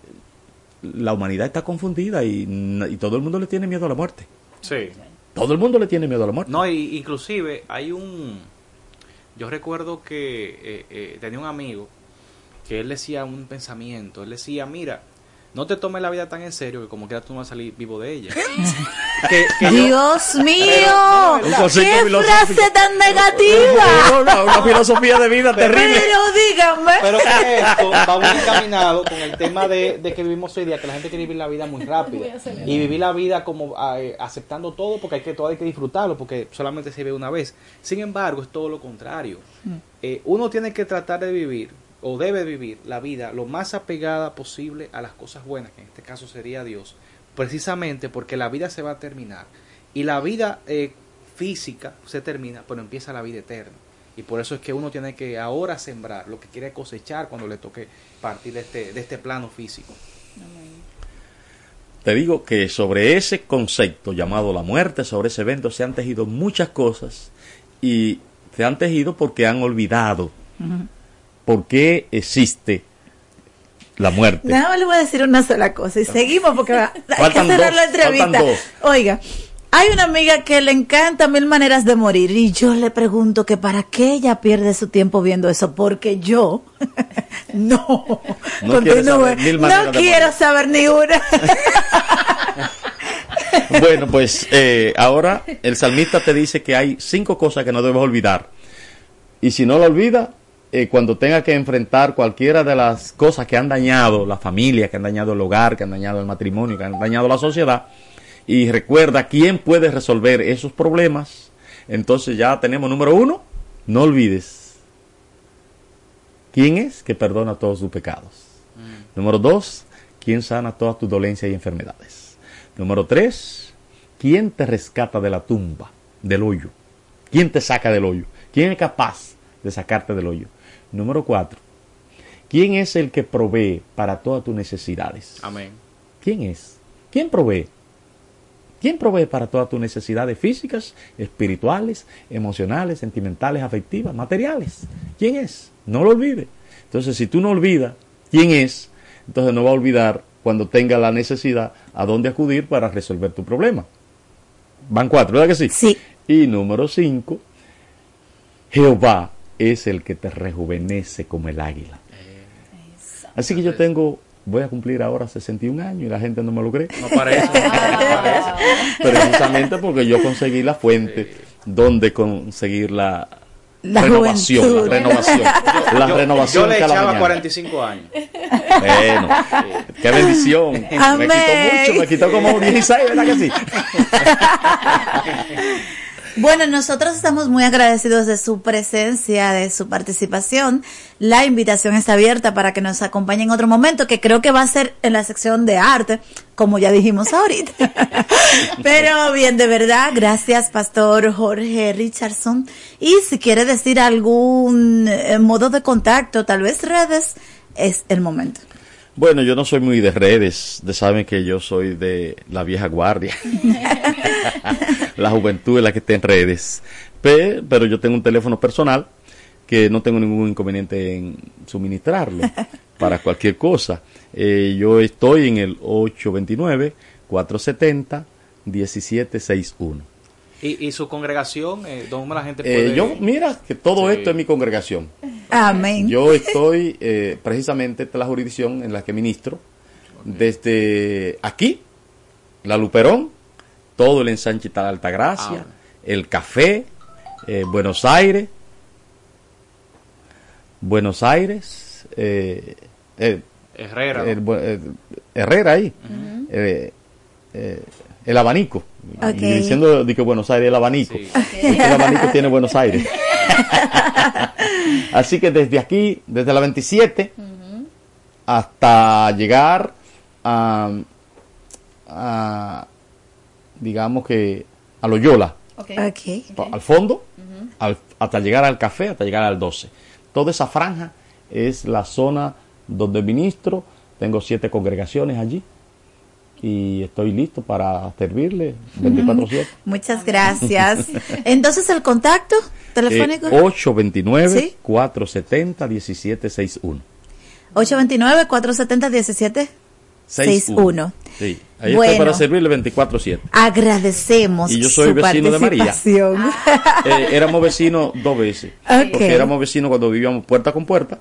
la humanidad está confundida y, y todo el mundo le tiene miedo a la muerte. Sí. Todo el mundo le tiene miedo a la muerte. No, y, inclusive hay un... Yo recuerdo que eh, eh, tenía un amigo que él decía un pensamiento, él decía, mira, no te tomes la vida tan en serio que como quiera tú no vas a salir vivo de ella. que, que Dios yo, mío, pero, qué frase tan negativa. Una, una, filosofía de vida terrible. Pero díganme. Pero que esto va muy encaminado con el tema de, de, que vivimos hoy día, que la gente quiere vivir la vida muy rápida y vivir la vida como eh, aceptando todo porque hay que todo hay que disfrutarlo porque solamente se vive una vez. Sin embargo, es todo lo contrario. Eh, uno tiene que tratar de vivir o debe vivir la vida lo más apegada posible a las cosas buenas, que en este caso sería Dios, precisamente porque la vida se va a terminar y la vida eh, física se termina, pero empieza la vida eterna. Y por eso es que uno tiene que ahora sembrar lo que quiere cosechar cuando le toque partir de este, de este plano físico. Te digo que sobre ese concepto llamado la muerte, sobre ese evento, se han tejido muchas cosas y se han tejido porque han olvidado. Uh -huh por qué existe la muerte. Nada más le voy a decir una sola cosa y seguimos porque va, hay que cerrar la entrevista. Oiga, hay una amiga que le encanta mil maneras de morir y yo le pregunto que para qué ella pierde su tiempo viendo eso, porque yo no, no continúe, no quiero saber ni una. bueno, pues eh, ahora el salmista te dice que hay cinco cosas que no debes olvidar. Y si no lo olvidas, eh, cuando tenga que enfrentar cualquiera de las cosas que han dañado la familia, que han dañado el hogar, que han dañado el matrimonio, que han dañado la sociedad, y recuerda quién puede resolver esos problemas, entonces ya tenemos número uno, no olvides quién es que perdona todos tus pecados. Mm. Número dos, quién sana todas tus dolencias y enfermedades. Número tres, quién te rescata de la tumba, del hoyo. ¿Quién te saca del hoyo? ¿Quién es capaz de sacarte del hoyo? Número cuatro, ¿quién es el que provee para todas tus necesidades? Amén. ¿Quién es? ¿Quién provee? ¿Quién provee para todas tus necesidades físicas, espirituales, emocionales, sentimentales, afectivas, materiales? ¿Quién es? No lo olvides. Entonces, si tú no olvidas quién es, entonces no va a olvidar cuando tenga la necesidad a dónde acudir para resolver tu problema. Van cuatro, ¿verdad que sí? Sí. Y número cinco, Jehová es el que te rejuvenece como el águila. Así que yo tengo, voy a cumplir ahora 61 años y la gente no me lo cree. No parece. no parece. Precisamente porque yo conseguí la fuente donde conseguir la, La renovación, juventud. la renovación. La Yo- renovación Yo le echaba mañana. 45 años. Bueno, qué bendición. Me quitó mucho, me quitó como 16, ¿verdad que sí? Bueno, nosotros estamos muy agradecidos de su presencia, de su participación. La invitación está abierta para que nos acompañe en otro momento, que creo que va a ser en la sección de arte, como ya dijimos ahorita. Pero bien, de verdad, gracias, Pastor Jorge Richardson. Y si quiere decir algún eh, modo de contacto, tal vez redes, es el momento. Bueno, yo no soy muy de redes, de saben que yo soy de la vieja guardia. la juventud es la que está en redes. Pe- Pero yo tengo un teléfono personal que no tengo ningún inconveniente en suministrarlo para cualquier cosa. Eh, yo estoy en el 829-470-1761. ¿Y, y su congregación? Eh, ¿Dónde la gente puede...? Eh, yo, mira, que todo Sí. esto es mi congregación. Amén. Yo estoy eh, precisamente esta es la jurisdicción en la que ministro. Desde aquí, la Luperón, todo el ensanche de Altagracia, Ah. el Café, eh, Buenos Aires, Buenos Aires, eh, eh, Herrera. el Herrera ahí, eh, eh, el abanico. Y diciendo de que Buenos Aires es el abanico. Porque el abanico tiene Buenos Aires. Así que desde aquí, desde la 27, hasta llegar a, a, digamos que a Loyola, Ok. pa- al fondo, al- hasta llegar al café, hasta llegar al 12. Toda esa franja es la zona donde ministro, tengo siete congregaciones allí y estoy listo para servirle 24/7. Muchas gracias. Entonces, el contacto telefónico. Eh, 829 Sí. 470 1761. 829-470-1761. 61. Sí, ahí Bueno. estoy para servirle 24/7. Agradecemos Y yo soy su vecino de María. participación. Eh, éramos vecinos dos veces. Porque éramos vecinos cuando vivíamos puerta con puerta.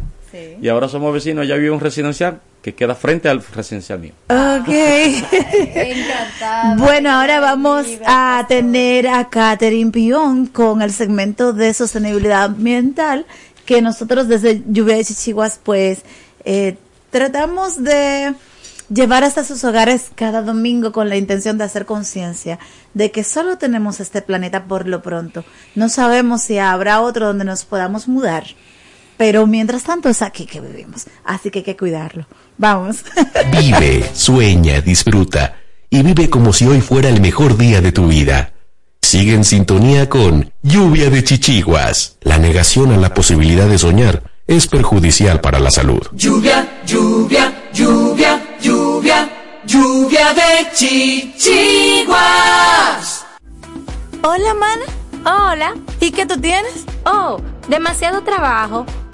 Y ahora somos vecinos, ya vive un residencial que queda frente al residencial mío. Ok. Bueno, ahora vamos a tener a Catherine Pion con el segmento de sostenibilidad ambiental que nosotros desde Lluvia de Chichiguas pues eh, tratamos de llevar hasta sus hogares cada domingo con la intención de hacer conciencia de que solo tenemos este planeta por lo pronto. No sabemos si habrá otro donde nos podamos mudar, pero mientras tanto es aquí que vivimos, así que hay que cuidarlo. Vamos. Vive, sueña, disfruta y vive como si hoy fuera el mejor día de tu vida. Sigue en sintonía con Lluvia de Chichiguas. La negación a la posibilidad de soñar es perjudicial para la salud. Lluvia, lluvia, lluvia, lluvia, lluvia de chichiguas. Hola, mana. Hola. ¿Y qué tú tienes? Oh, demasiado trabajo,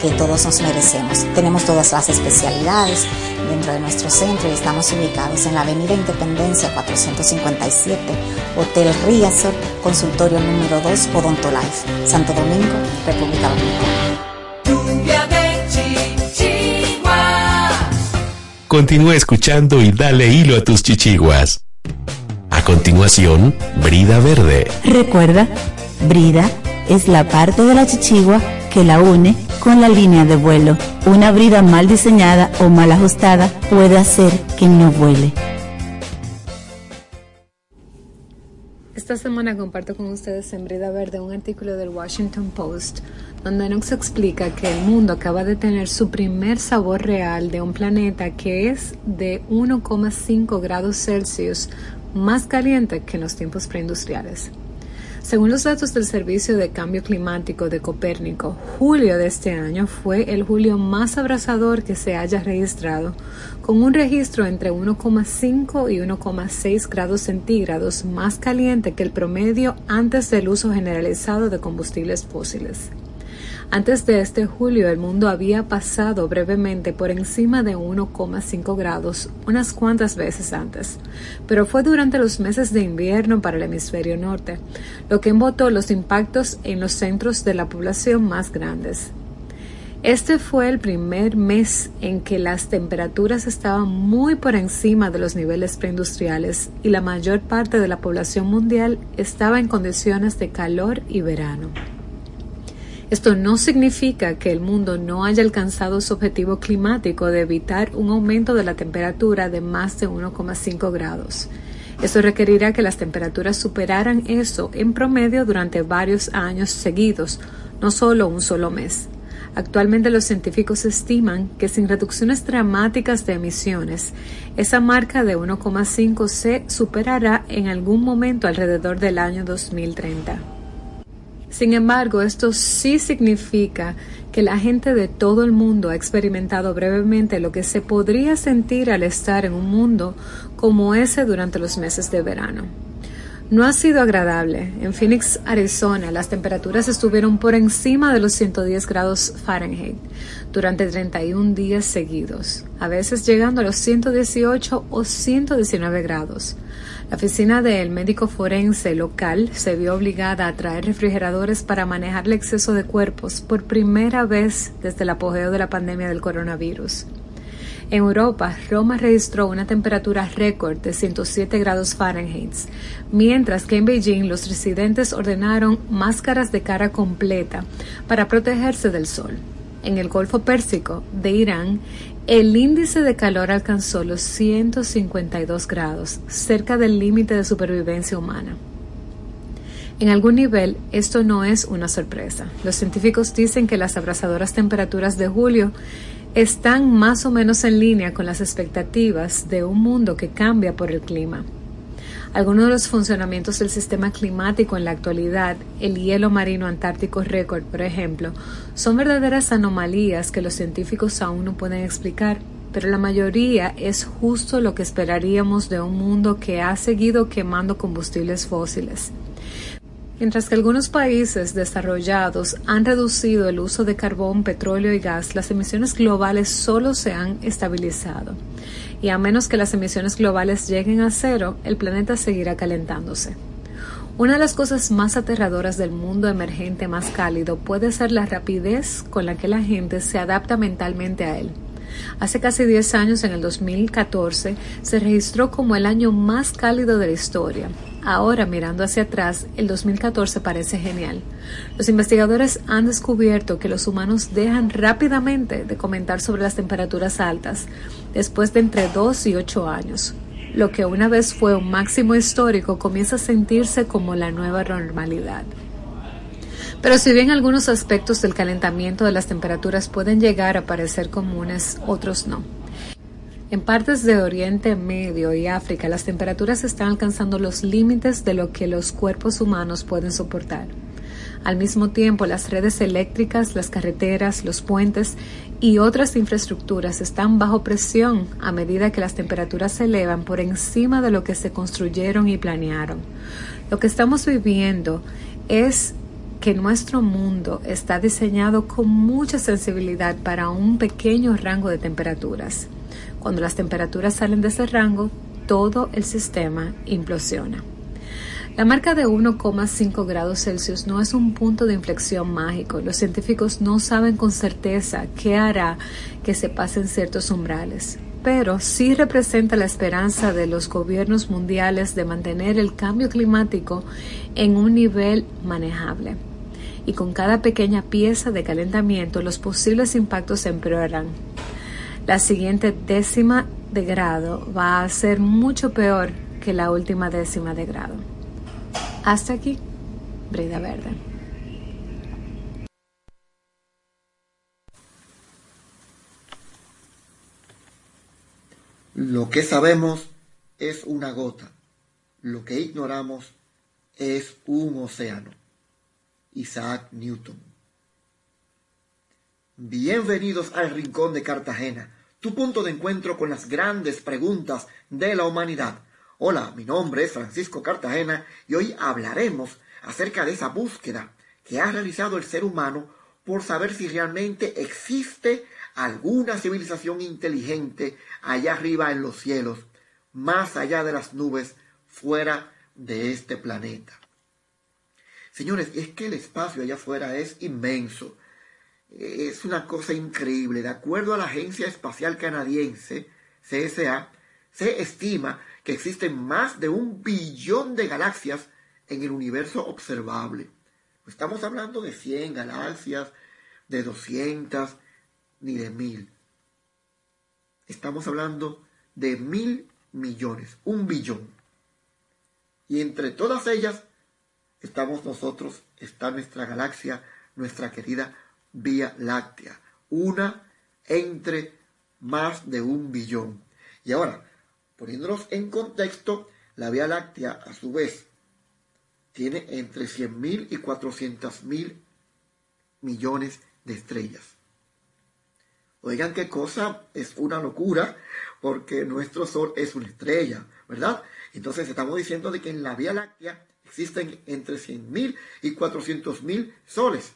que todos nos merecemos. Tenemos todas las especialidades dentro de nuestro centro y estamos ubicados en la Avenida Independencia 457, Hotel Riazor, consultorio número 2, Odontolife, Santo Domingo, República Dominicana. Continúa escuchando y dale hilo a tus chichiguas. A continuación, Brida Verde. Recuerda, brida es la parte de la chichigua que la une con la línea de vuelo. Una brida mal diseñada o mal ajustada puede hacer que no vuele. Esta semana comparto con ustedes en Brida Verde un artículo del Washington Post donde nos explica que el mundo acaba de tener su primer sabor real de un planeta que es de 1,5 grados Celsius más caliente que en los tiempos preindustriales. Según los datos del Servicio de Cambio Climático de Copérnico, julio de este año fue el julio más abrasador que se haya registrado, con un registro entre 1,5 y 1,6 grados centígrados más caliente que el promedio antes del uso generalizado de combustibles fósiles. Antes de este julio el mundo había pasado brevemente por encima de 1,5 grados unas cuantas veces antes, pero fue durante los meses de invierno para el hemisferio norte, lo que embotó los impactos en los centros de la población más grandes. Este fue el primer mes en que las temperaturas estaban muy por encima de los niveles preindustriales y la mayor parte de la población mundial estaba en condiciones de calor y verano. Esto no significa que el mundo no haya alcanzado su objetivo climático de evitar un aumento de la temperatura de más de 1,5 grados. Esto requerirá que las temperaturas superaran eso en promedio durante varios años seguidos, no solo un solo mes. Actualmente los científicos estiman que sin reducciones dramáticas de emisiones, esa marca de 1,5 se superará en algún momento alrededor del año 2030. Sin embargo, esto sí significa que la gente de todo el mundo ha experimentado brevemente lo que se podría sentir al estar en un mundo como ese durante los meses de verano. No ha sido agradable. En Phoenix, Arizona, las temperaturas estuvieron por encima de los 110 grados Fahrenheit durante 31 días seguidos, a veces llegando a los 118 o 119 grados. La oficina del médico forense local se vio obligada a traer refrigeradores para manejar el exceso de cuerpos por primera vez desde el apogeo de la pandemia del coronavirus. En Europa, Roma registró una temperatura récord de 107 grados Fahrenheit, mientras que en Beijing los residentes ordenaron máscaras de cara completa para protegerse del sol. En el Golfo Pérsico de Irán, el índice de calor alcanzó los 152 grados, cerca del límite de supervivencia humana. En algún nivel, esto no es una sorpresa. Los científicos dicen que las abrasadoras temperaturas de julio están más o menos en línea con las expectativas de un mundo que cambia por el clima. Algunos de los funcionamientos del sistema climático en la actualidad, el hielo marino antártico récord, por ejemplo, son verdaderas anomalías que los científicos aún no pueden explicar, pero la mayoría es justo lo que esperaríamos de un mundo que ha seguido quemando combustibles fósiles. Mientras que algunos países desarrollados han reducido el uso de carbón, petróleo y gas, las emisiones globales solo se han estabilizado. Y a menos que las emisiones globales lleguen a cero, el planeta seguirá calentándose. Una de las cosas más aterradoras del mundo emergente más cálido puede ser la rapidez con la que la gente se adapta mentalmente a él. Hace casi 10 años, en el 2014, se registró como el año más cálido de la historia. Ahora, mirando hacia atrás, el 2014 parece genial. Los investigadores han descubierto que los humanos dejan rápidamente de comentar sobre las temperaturas altas después de entre 2 y 8 años. Lo que una vez fue un máximo histórico comienza a sentirse como la nueva normalidad. Pero si bien algunos aspectos del calentamiento de las temperaturas pueden llegar a parecer comunes, otros no. En partes de Oriente Medio y África las temperaturas están alcanzando los límites de lo que los cuerpos humanos pueden soportar. Al mismo tiempo, las redes eléctricas, las carreteras, los puentes y otras infraestructuras están bajo presión a medida que las temperaturas se elevan por encima de lo que se construyeron y planearon. Lo que estamos viviendo es que nuestro mundo está diseñado con mucha sensibilidad para un pequeño rango de temperaturas. Cuando las temperaturas salen de ese rango, todo el sistema implosiona. La marca de 1,5 grados Celsius no es un punto de inflexión mágico. Los científicos no saben con certeza qué hará que se pasen ciertos umbrales, pero sí representa la esperanza de los gobiernos mundiales de mantener el cambio climático en un nivel manejable y con cada pequeña pieza de calentamiento los posibles impactos empeoran. La siguiente décima de grado va a ser mucho peor que la última décima de grado. Hasta aquí, Brida Verde. Lo que sabemos es una gota, lo que ignoramos es un océano. Isaac Newton. Bienvenidos al Rincón de Cartagena, tu punto de encuentro con las grandes preguntas de la humanidad. Hola, mi nombre es Francisco Cartagena y hoy hablaremos acerca de esa búsqueda que ha realizado el ser humano por saber si realmente existe alguna civilización inteligente allá arriba en los cielos, más allá de las nubes, fuera de este planeta. Señores, es que el espacio allá afuera es inmenso. Es una cosa increíble. De acuerdo a la Agencia Espacial Canadiense, CSA, se estima que existen más de un billón de galaxias en el universo observable. Estamos hablando de 100 galaxias, de 200, ni de mil. Estamos hablando de mil millones, un billón. Y entre todas ellas estamos nosotros, está nuestra galaxia, nuestra querida Vía Láctea, una entre más de un billón. Y ahora, poniéndonos en contexto, la Vía Láctea a su vez tiene entre 100.000 y 400.000 millones de estrellas. Oigan qué cosa, es una locura, porque nuestro Sol es una estrella, ¿verdad? Entonces estamos diciendo de que en la Vía Láctea existen entre 100.000 y 400.000 soles,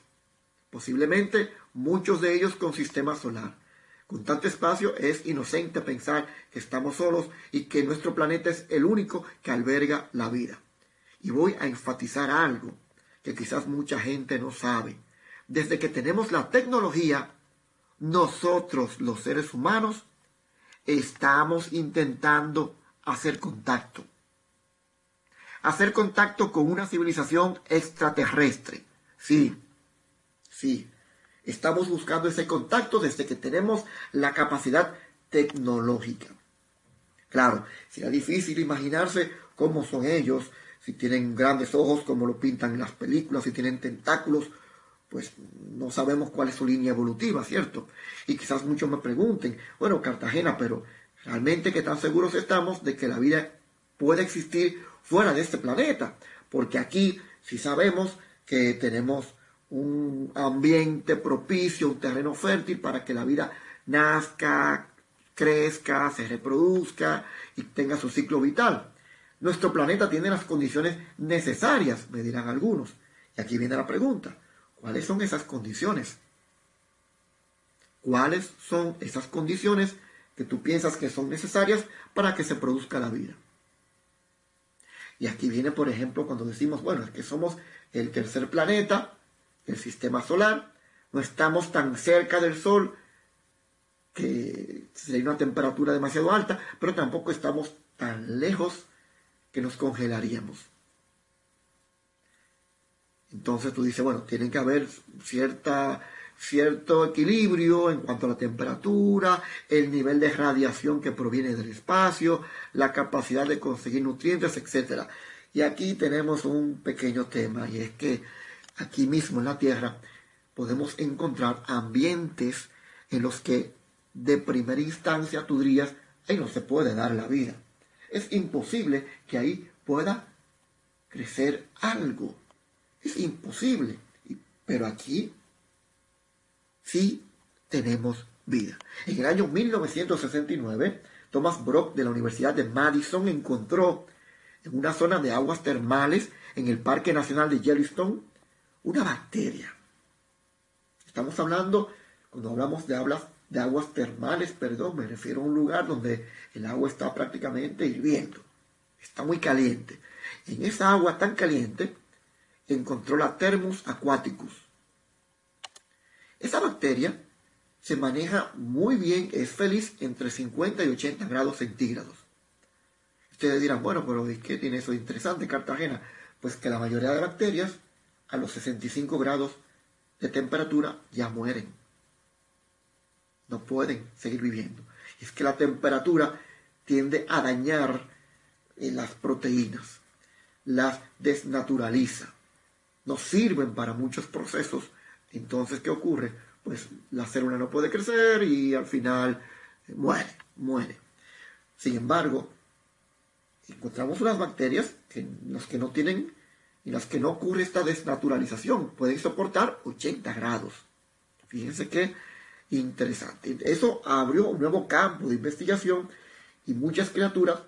posiblemente muchos de ellos con sistema solar. Con tanto espacio es inocente pensar que estamos solos y que nuestro planeta es el único que alberga la vida. Y voy a enfatizar algo que quizás mucha gente no sabe. Desde que tenemos la tecnología, nosotros los seres humanos estamos intentando hacer contacto. Hacer contacto con una civilización extraterrestre. Sí, sí. Estamos buscando ese contacto desde que tenemos la capacidad tecnológica. Claro, será difícil imaginarse cómo son ellos, si tienen grandes ojos como lo pintan en las películas, si tienen tentáculos pues no sabemos cuál es su línea evolutiva, ¿cierto? Y quizás muchos me pregunten, bueno, Cartagena, pero realmente qué tan seguros estamos de que la vida puede existir fuera de este planeta, porque aquí sí sabemos que tenemos un ambiente propicio, un terreno fértil para que la vida nazca, crezca, se reproduzca y tenga su ciclo vital. Nuestro planeta tiene las condiciones necesarias, me dirán algunos. Y aquí viene la pregunta. ¿Cuáles son esas condiciones? ¿Cuáles son esas condiciones que tú piensas que son necesarias para que se produzca la vida? Y aquí viene, por ejemplo, cuando decimos, bueno, es que somos el tercer planeta del sistema solar, no estamos tan cerca del Sol que sería una temperatura demasiado alta, pero tampoco estamos tan lejos que nos congelaríamos. Entonces tú dices, bueno, tiene que haber cierta, cierto equilibrio en cuanto a la temperatura, el nivel de radiación que proviene del espacio, la capacidad de conseguir nutrientes, etc. Y aquí tenemos un pequeño tema, y es que aquí mismo en la Tierra podemos encontrar ambientes en los que de primera instancia tú dirías, ahí no se puede dar la vida. Es imposible que ahí pueda crecer algo. Es imposible. Pero aquí sí tenemos vida. En el año 1969, Thomas Brock de la Universidad de Madison encontró en una zona de aguas termales en el Parque Nacional de Yellowstone una bacteria. Estamos hablando, cuando hablamos de, de aguas termales, perdón, me refiero a un lugar donde el agua está prácticamente hirviendo. Está muy caliente. En esa agua tan caliente encontró la Thermus aquaticus. Esa bacteria se maneja muy bien, es feliz entre 50 y 80 grados centígrados. Ustedes dirán, bueno, pero ¿qué tiene eso interesante Cartagena? Pues que la mayoría de bacterias a los 65 grados de temperatura ya mueren. No pueden seguir viviendo. Es que la temperatura tiende a dañar eh, las proteínas, las desnaturaliza no sirven para muchos procesos. Entonces, ¿qué ocurre? Pues la célula no puede crecer y al final muere, muere. Sin embargo, encontramos unas bacterias que las que no tienen y las que no ocurre esta desnaturalización pueden soportar 80 grados. Fíjense qué interesante. Eso abrió un nuevo campo de investigación y muchas criaturas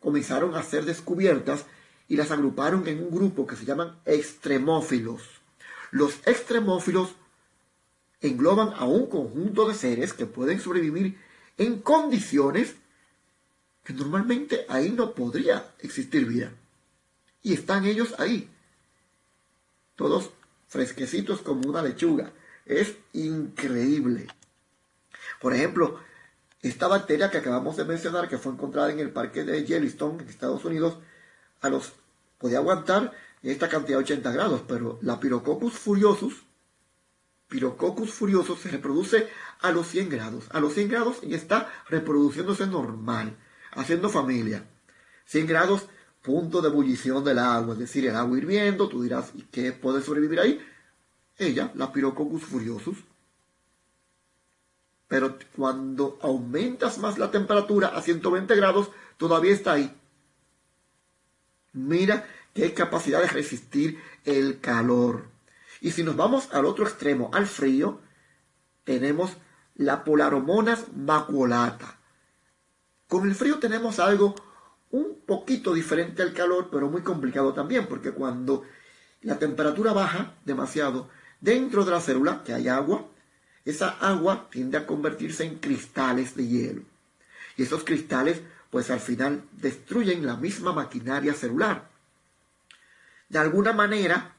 comenzaron a ser descubiertas y las agruparon en un grupo que se llaman extremófilos. Los extremófilos engloban a un conjunto de seres que pueden sobrevivir en condiciones que normalmente ahí no podría existir vida. Y están ellos ahí, todos fresquecitos como una lechuga. Es increíble. Por ejemplo, esta bacteria que acabamos de mencionar, que fue encontrada en el parque de Yellowstone, en Estados Unidos, a los, podía aguantar esta cantidad de 80 grados, pero la Pyrococcus furiosus, Pyrococcus furiosus se reproduce a los 100 grados. A los 100 grados y está reproduciéndose normal, haciendo familia. 100 grados, punto de ebullición del agua, es decir, el agua hirviendo, tú dirás, ¿y qué puede sobrevivir ahí? Ella, la Pyrococcus furiosus. Pero cuando aumentas más la temperatura a 120 grados, todavía está ahí. Mira qué capacidad de resistir el calor. Y si nos vamos al otro extremo, al frío, tenemos la Polaromonas maculata. Con el frío tenemos algo un poquito diferente al calor, pero muy complicado también, porque cuando la temperatura baja demasiado dentro de la célula, que hay agua, esa agua tiende a convertirse en cristales de hielo. Y esos cristales, pues al final destruyen la misma maquinaria celular. De alguna manera,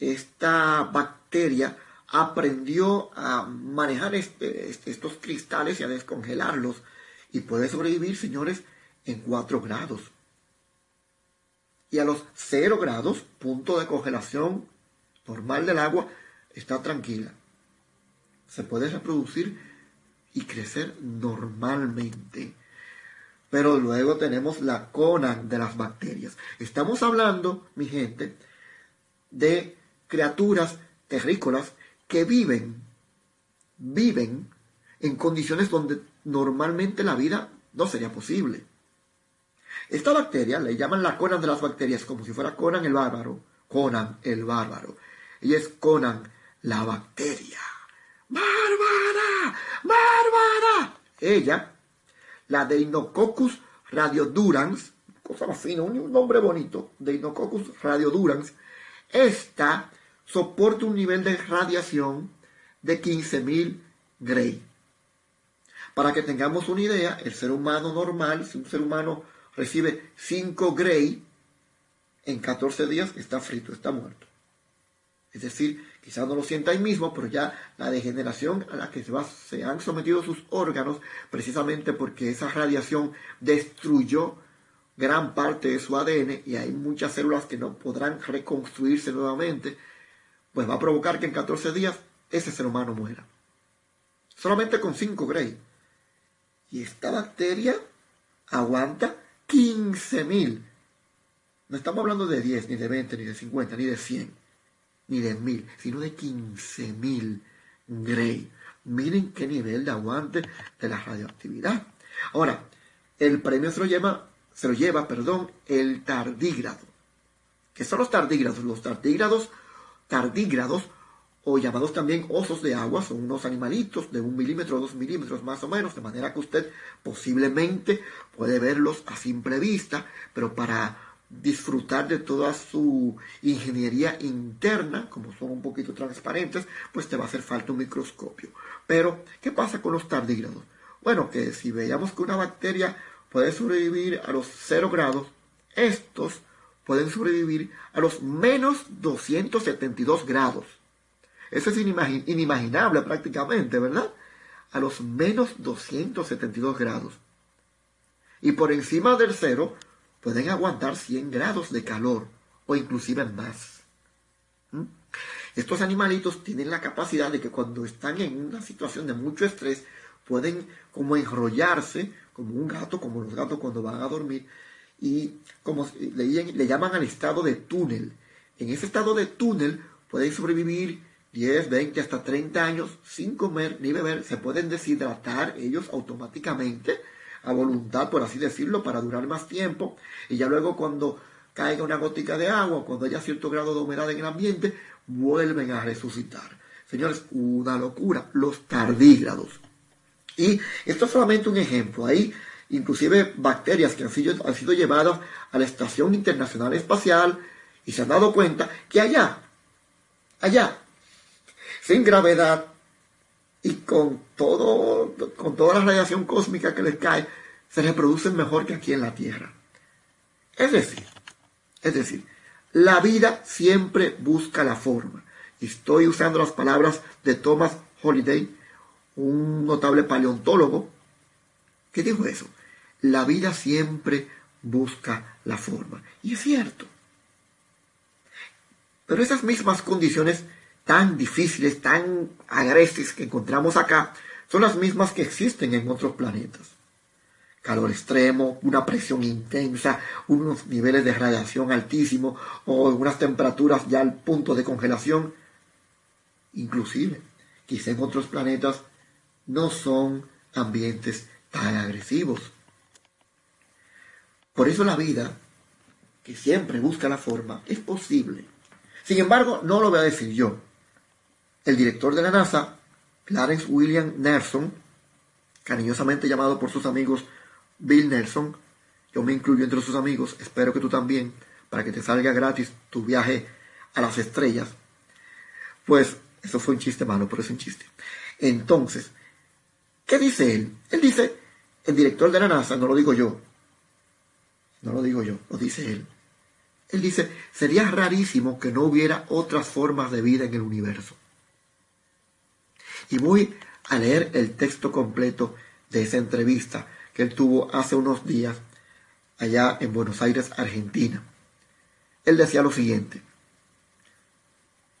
esta bacteria aprendió a manejar este, este, estos cristales y a descongelarlos y puede sobrevivir, señores, en 4 grados. Y a los 0 grados, punto de congelación normal del agua, está tranquila. Se puede reproducir y crecer normalmente. Pero luego tenemos la Conan de las bacterias. Estamos hablando, mi gente, de criaturas terrícolas que viven, viven en condiciones donde normalmente la vida no sería posible. Esta bacteria le llaman la Conan de las bacterias, como si fuera Conan el bárbaro. Conan el bárbaro. Y es Conan la bacteria. ¡Bárbara! ¡Bárbara! Ella, la Deinococcus radiodurans, cosa más fina, un nombre bonito, Deinococcus radiodurans, esta soporta un nivel de radiación de 15.000 Gray. Para que tengamos una idea, el ser humano normal, si un ser humano recibe 5 Gray, en 14 días está frito, está muerto. Es decir, quizás no lo sienta ahí mismo, pero ya la degeneración a la que se, se han sometido sus órganos, precisamente porque esa radiación destruyó gran parte de su ADN y hay muchas células que no podrán reconstruirse nuevamente, pues va a provocar que en 14 días ese ser humano muera. Solamente con 5 Gray. Y esta bacteria aguanta 15.000. No estamos hablando de 10, ni de 20, ni de 50, ni de 100, ni de 1000, sino de 15.000 Gray. Miren qué nivel de aguante de la radioactividad. Ahora, el premio se lo lleva, se lo lleva perdón, el tardígrado. ¿Qué son los tardígrados? Los tardígrados, tardígrados o llamados también osos de agua, son unos animalitos de un milímetro o dos milímetros más o menos, de manera que usted posiblemente puede verlos a simple vista, pero para disfrutar de toda su ingeniería interna, como son un poquito transparentes, pues te va a hacer falta un microscopio. Pero, ¿qué pasa con los tardígrados? Bueno, que si veíamos que una bacteria puede sobrevivir a los 0 grados, estos pueden sobrevivir a los menos 272 grados. Eso es inimaginable prácticamente, ¿verdad? A los menos 272 grados. Y por encima del cero pueden aguantar 100 grados de calor o inclusive más. ¿Mm? Estos animalitos tienen la capacidad de que cuando están en una situación de mucho estrés pueden como enrollarse como un gato, como los gatos cuando van a dormir, y como le, le llaman al estado de túnel. En ese estado de túnel pueden sobrevivir 10, 20, hasta 30 años sin comer ni beber, se pueden deshidratar ellos automáticamente a voluntad, por así decirlo, para durar más tiempo. Y ya luego cuando caiga una gotica de agua, cuando haya cierto grado de humedad en el ambiente, vuelven a resucitar. Señores, una locura, los tardígrados. Y esto es solamente un ejemplo. Hay inclusive bacterias que han sido, han sido llevadas a la Estación Internacional Espacial y se han dado cuenta que allá, allá, sin gravedad y con, todo, con toda la radiación cósmica que les cae, se reproducen mejor que aquí en la Tierra. Es decir, es decir, la vida siempre busca la forma. Estoy usando las palabras de Thomas Holiday, un notable paleontólogo, que dijo eso. La vida siempre busca la forma. Y es cierto. Pero esas mismas condiciones tan difíciles, tan agrestes que encontramos acá, son las mismas que existen en otros planetas. Calor extremo, una presión intensa, unos niveles de radiación altísimos o unas temperaturas ya al punto de congelación. Inclusive, quizá en otros planetas no son ambientes tan agresivos. Por eso la vida, que siempre busca la forma, es posible. Sin embargo, no lo voy a decir yo. El director de la NASA, Clarence William Nelson, cariñosamente llamado por sus amigos Bill Nelson, yo me incluyo entre sus amigos, espero que tú también, para que te salga gratis tu viaje a las estrellas. Pues eso fue un chiste malo, pero es un chiste. Entonces, ¿qué dice él? Él dice, el director de la NASA, no lo digo yo, no lo digo yo, lo dice él. Él dice, sería rarísimo que no hubiera otras formas de vida en el universo. Y voy a leer el texto completo de esa entrevista que él tuvo hace unos días allá en Buenos Aires, Argentina. Él decía lo siguiente,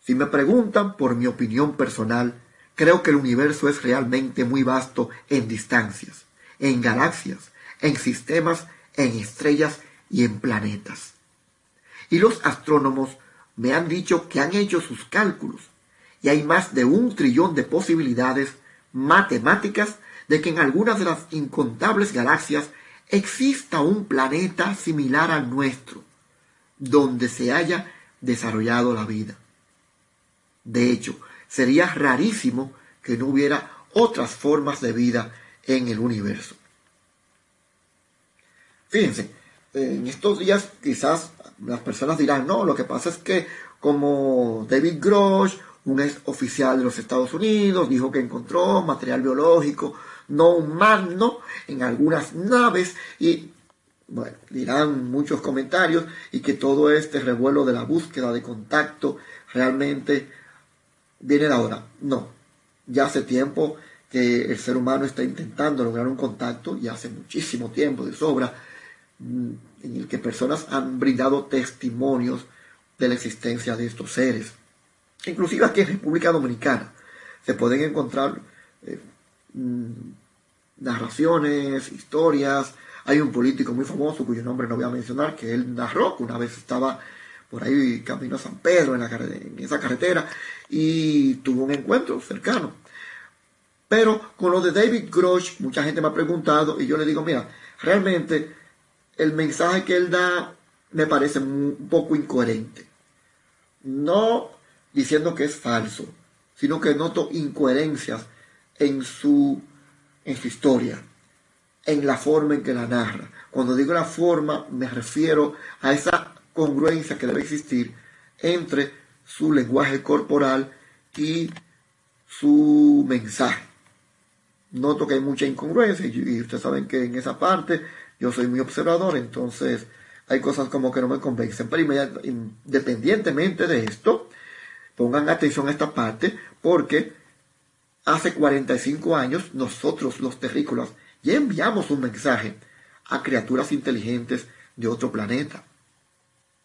si me preguntan por mi opinión personal, creo que el universo es realmente muy vasto en distancias, en galaxias, en sistemas, en estrellas y en planetas. Y los astrónomos me han dicho que han hecho sus cálculos y hay más de un trillón de posibilidades matemáticas de que en algunas de las incontables galaxias exista un planeta similar al nuestro, donde se haya desarrollado la vida. De hecho, sería rarísimo que no hubiera otras formas de vida en el universo. Fíjense, en estos días quizás las personas dirán, no, lo que pasa es que como David Grosh, un ex oficial de los Estados Unidos, dijo que encontró material biológico no humano en algunas naves y bueno, dirán muchos comentarios y que todo este revuelo de la búsqueda de contacto realmente viene de ahora. No, ya hace tiempo que el ser humano está intentando lograr un contacto, y hace muchísimo tiempo de sobra, mm, en el que personas han brindado testimonios de la existencia de estos seres. Inclusive aquí en República Dominicana se pueden encontrar eh, mm, narraciones, historias. Hay un político muy famoso cuyo nombre no voy a mencionar, que él narró que una vez estaba por ahí camino a San Pedro en, la, en esa carretera y tuvo un encuentro cercano. Pero con lo de David Grosh, mucha gente me ha preguntado y yo le digo, mira, realmente el mensaje que él da me parece un poco incoherente. No diciendo que es falso, sino que noto incoherencias en su, en su historia, en la forma en que la narra. Cuando digo la forma, me refiero a esa congruencia que debe existir entre su lenguaje corporal y su mensaje. Noto que hay mucha incongruencia y ustedes saben que en esa parte yo soy muy observador, entonces hay cosas como que no me convencen. Pero independientemente de esto, pongan atención a esta parte porque hace 45 años nosotros los terrícolas ya enviamos un mensaje a criaturas inteligentes de otro planeta.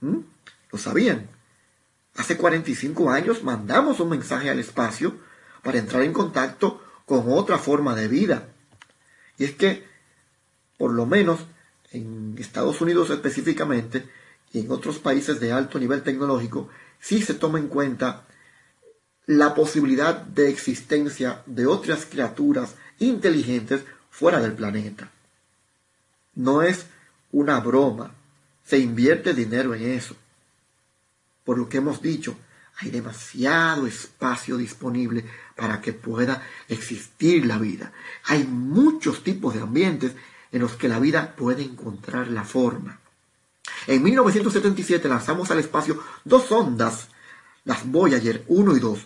¿Mm? ¿Lo sabían? Hace 45 años mandamos un mensaje al espacio para entrar en contacto con otra forma de vida. Y es que, por lo menos en Estados Unidos específicamente y en otros países de alto nivel tecnológico, sí se toma en cuenta la posibilidad de existencia de otras criaturas inteligentes fuera del planeta. No es una broma. Se invierte dinero en eso. Por lo que hemos dicho, hay demasiado espacio disponible para que pueda existir la vida. Hay muchos tipos de ambientes en los que la vida puede encontrar la forma. En 1977 lanzamos al espacio dos sondas, las Voyager 1 y 2,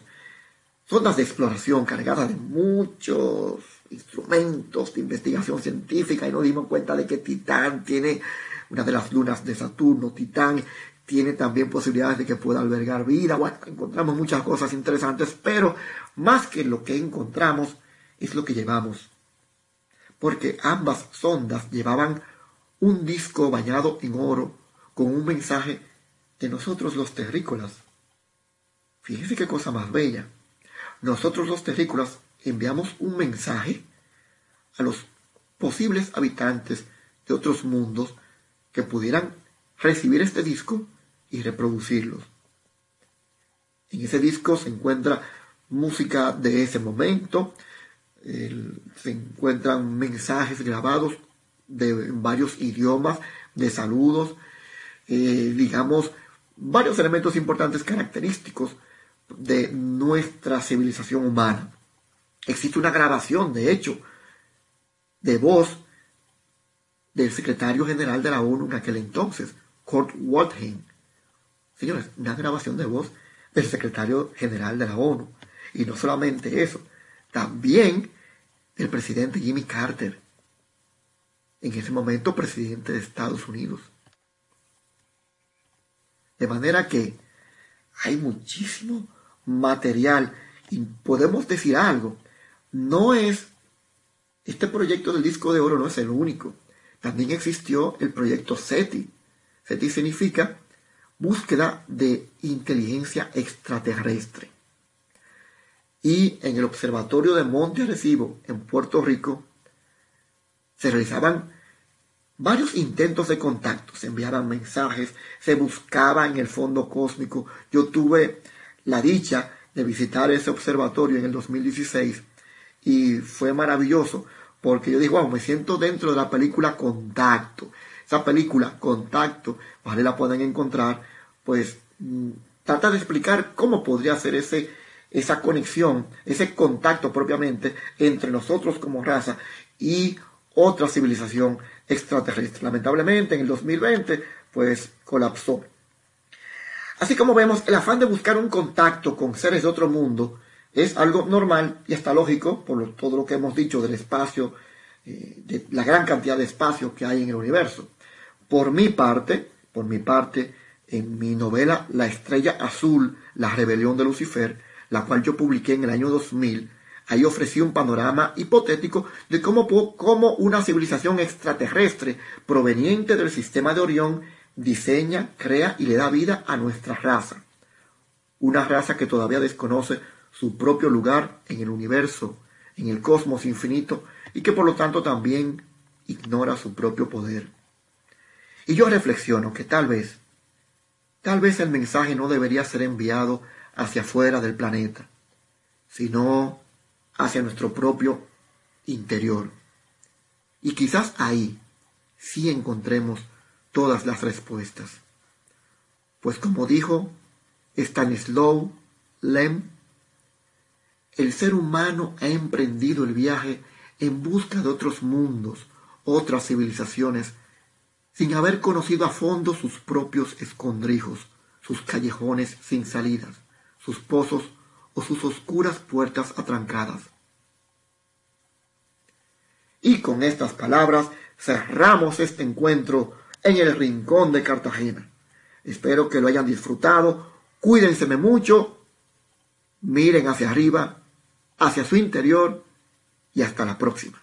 sondas de exploración cargadas de muchos instrumentos de investigación científica y nos dimos cuenta de que Titán tiene una de las lunas de Saturno, Titán tiene también posibilidades de que pueda albergar vida. Bueno, encontramos muchas cosas interesantes, pero más que lo que encontramos es lo que llevamos. Porque ambas sondas llevaban un disco bañado en oro con un mensaje de nosotros los terrícolas. Fíjense qué cosa más bella. Nosotros los terrícolas enviamos un mensaje a los posibles habitantes de otros mundos que pudieran recibir este disco y reproducirlos. En ese disco se encuentra música de ese momento, se encuentran mensajes grabados de varios idiomas, de saludos, eh, digamos, varios elementos importantes característicos de nuestra civilización humana. Existe una grabación, de hecho, de voz del secretario general de la ONU en aquel entonces, Kurt Waldheim, Señores, una grabación de voz del secretario general de la ONU. Y no solamente eso, también el presidente Jimmy Carter, en ese momento presidente de Estados Unidos. De manera que hay muchísimo material y podemos decir algo. No es, este proyecto del disco de oro no es el único. También existió el proyecto SETI. SETI significa búsqueda de inteligencia extraterrestre. Y en el Observatorio de Monte Arecibo, en Puerto Rico, se realizaban varios intentos de contacto, se enviaban mensajes, se buscaba en el fondo cósmico. Yo tuve la dicha de visitar ese observatorio en el 2016 y fue maravilloso porque yo digo, wow, me siento dentro de la película Contacto. Esa película, Contacto, vale la pueden encontrar, pues mm, trata de explicar cómo podría ser ese, esa conexión, ese contacto propiamente entre nosotros como raza y otra civilización extraterrestre. Lamentablemente en el 2020 pues colapsó. Así como vemos, el afán de buscar un contacto con seres de otro mundo es algo normal y está lógico por todo lo que hemos dicho del espacio, eh, de la gran cantidad de espacio que hay en el universo. Por mi parte, por mi parte, en mi novela La estrella azul, la rebelión de Lucifer, la cual yo publiqué en el año 2000, ahí ofrecí un panorama hipotético de cómo, una civilización extraterrestre proveniente del sistema de Orión diseña, crea y le da vida a nuestra raza. Una raza que todavía desconoce su propio lugar en el universo, en el cosmos infinito, y que por lo tanto también ignora su propio poder. Y yo reflexiono que tal vez, tal vez el mensaje no debería ser enviado hacia afuera del planeta, sino hacia nuestro propio interior. Y quizás ahí sí encontremos todas las respuestas. Pues como dijo Stanislaw Lem, el ser humano ha emprendido el viaje en busca de otros mundos, otras civilizaciones, sin haber conocido a fondo sus propios escondrijos, sus callejones sin salidas, sus pozos o sus oscuras puertas atrancadas. Y con estas palabras cerramos este encuentro en el rincón de Cartagena. Espero que lo hayan disfrutado. Cuídense mucho. Miren hacia arriba, hacia su interior y hasta la próxima.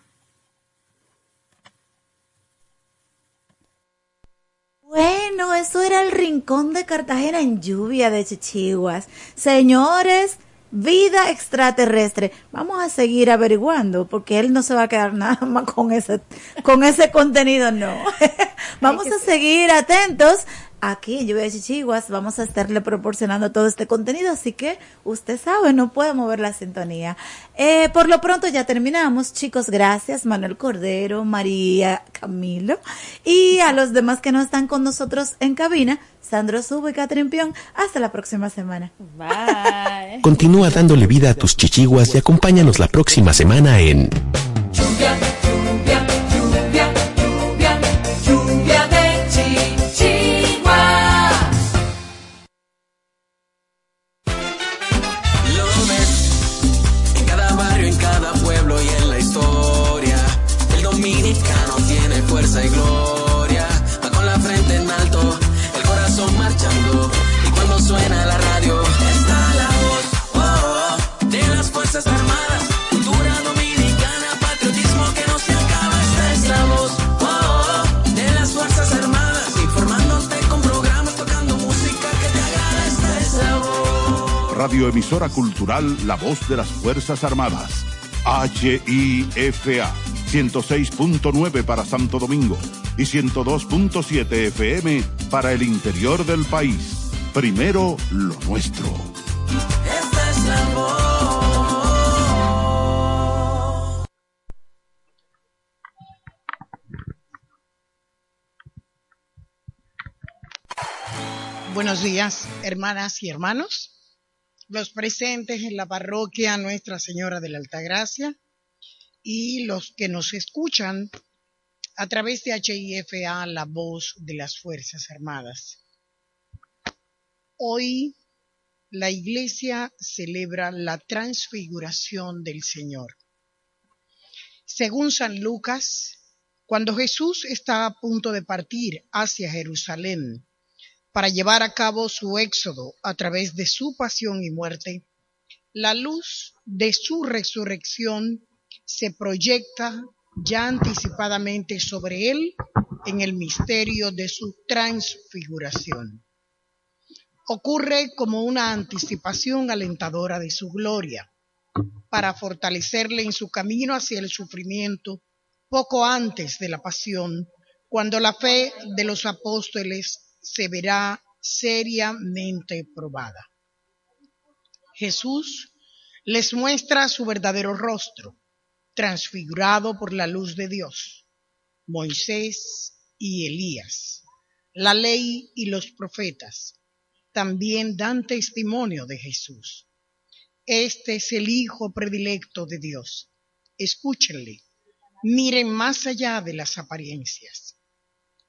Bueno, eso era el rincón de Cartagena en lluvia de chichiguas. Señores, vida extraterrestre. Vamos a seguir averiguando porque él no se va a quedar nada más con ese con ese contenido, no. Vamos a seguir atentos aquí en Lluvia de Chichiguas vamos a estarle proporcionando todo este contenido, así que usted sabe, no puede mover la sintonía. Eh, por lo pronto ya terminamos, chicos, gracias Manuel Cordero, María Camilo y a los demás que no están con nosotros en cabina, Sandro Subo y Catherine Pion. Hasta la próxima semana. Bye. Continúa dándole vida a tus chichiguas y acompáñanos la próxima semana en lluvia, Radioemisora Cultural La Voz de las Fuerzas Armadas. HIFA 106.9 para Santo Domingo y 102.7 FM para el interior del país. Primero lo nuestro. Buenos días, hermanas y hermanos, los presentes en la parroquia Nuestra Señora de la Altagracia y los que nos escuchan a través de HIFA, la voz de las Fuerzas Armadas. Hoy la Iglesia celebra la transfiguración del Señor. Según San Lucas, cuando Jesús está a punto de partir hacia Jerusalén para llevar a cabo su éxodo a través de su pasión y muerte, la luz de su resurrección se proyecta ya anticipadamente sobre él en el misterio de su transfiguración. Ocurre como una anticipación alentadora de su gloria, para fortalecerle en su camino hacia el sufrimiento poco antes de la pasión, cuando la fe de los apóstoles se verá seriamente probada. Jesús les muestra su verdadero rostro, transfigurado por la luz de Dios. Moisés y Elías, la ley y los profetas, también dan testimonio de Jesús. Este es el Hijo predilecto de Dios. Escúchenle, miren más allá de las apariencias.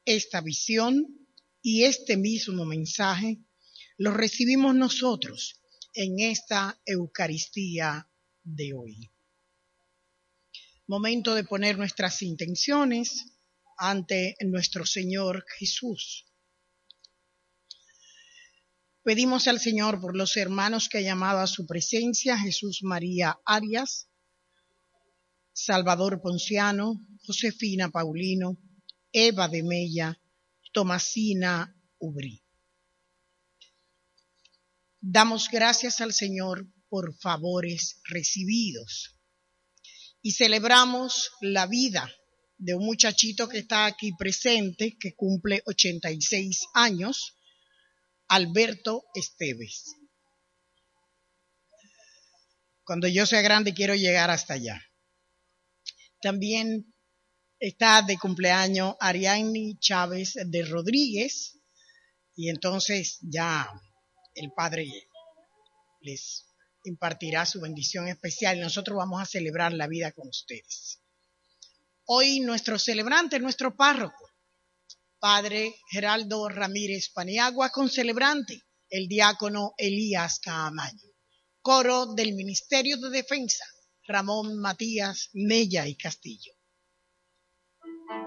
Esta visión y este mismo mensaje lo recibimos nosotros en esta Eucaristía de hoy. Momento de poner nuestras intenciones ante nuestro Señor Jesús. Pedimos al Señor por los hermanos que ha llamado a su presencia, Jesús María Arias, Salvador Ponciano, Josefina Paulino, Eva de Mella, Tomasina Ubrí. Damos gracias al Señor por favores recibidos y celebramos la vida de un muchachito que está aquí presente, que cumple 86 años, Alberto Esteves. Cuando yo sea grande quiero llegar hasta allá. También está de cumpleaños Ariadne Chávez de Rodríguez y entonces ya el Padre les impartirá su bendición especial y nosotros vamos a celebrar la vida con ustedes. Hoy nuestro celebrante, nuestro párroco, Padre Geraldo Ramírez Paniagua, con celebrante, el diácono Elías Caamaño. Coro del Ministerio de Defensa, Ramón Matías Mella y Castillo. Dios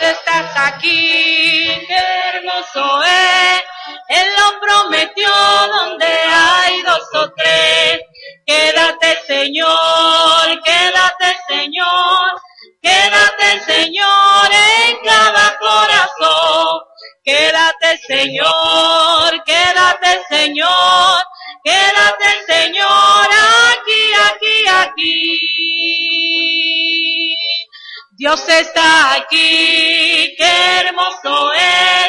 estás aquí, qué hermoso es. Él lo prometió donde hay dos o tres. Quédate Señor, quédate Señor, quédate Señor en cada corazón. Quédate Señor, quédate Señor, quédate Señor aquí, aquí, aquí. Dios está aquí, qué hermoso es.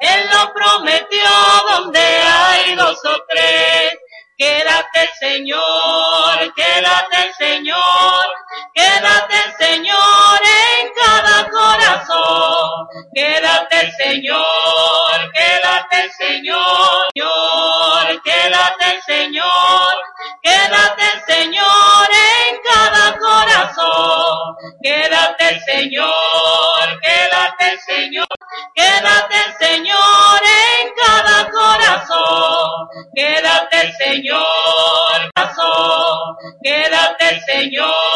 Él lo prometió donde hay dos o tres. Quédate Señor, quédate Señor, quédate Señor en cada corazón. Quédate Señor, quédate Señor, quédate Señor, quédate Señor en cada corazón. Quédate Señor, quédate Señor, quédate Señor en cada corazón. Quédate Señor, corazón, quédate Señor.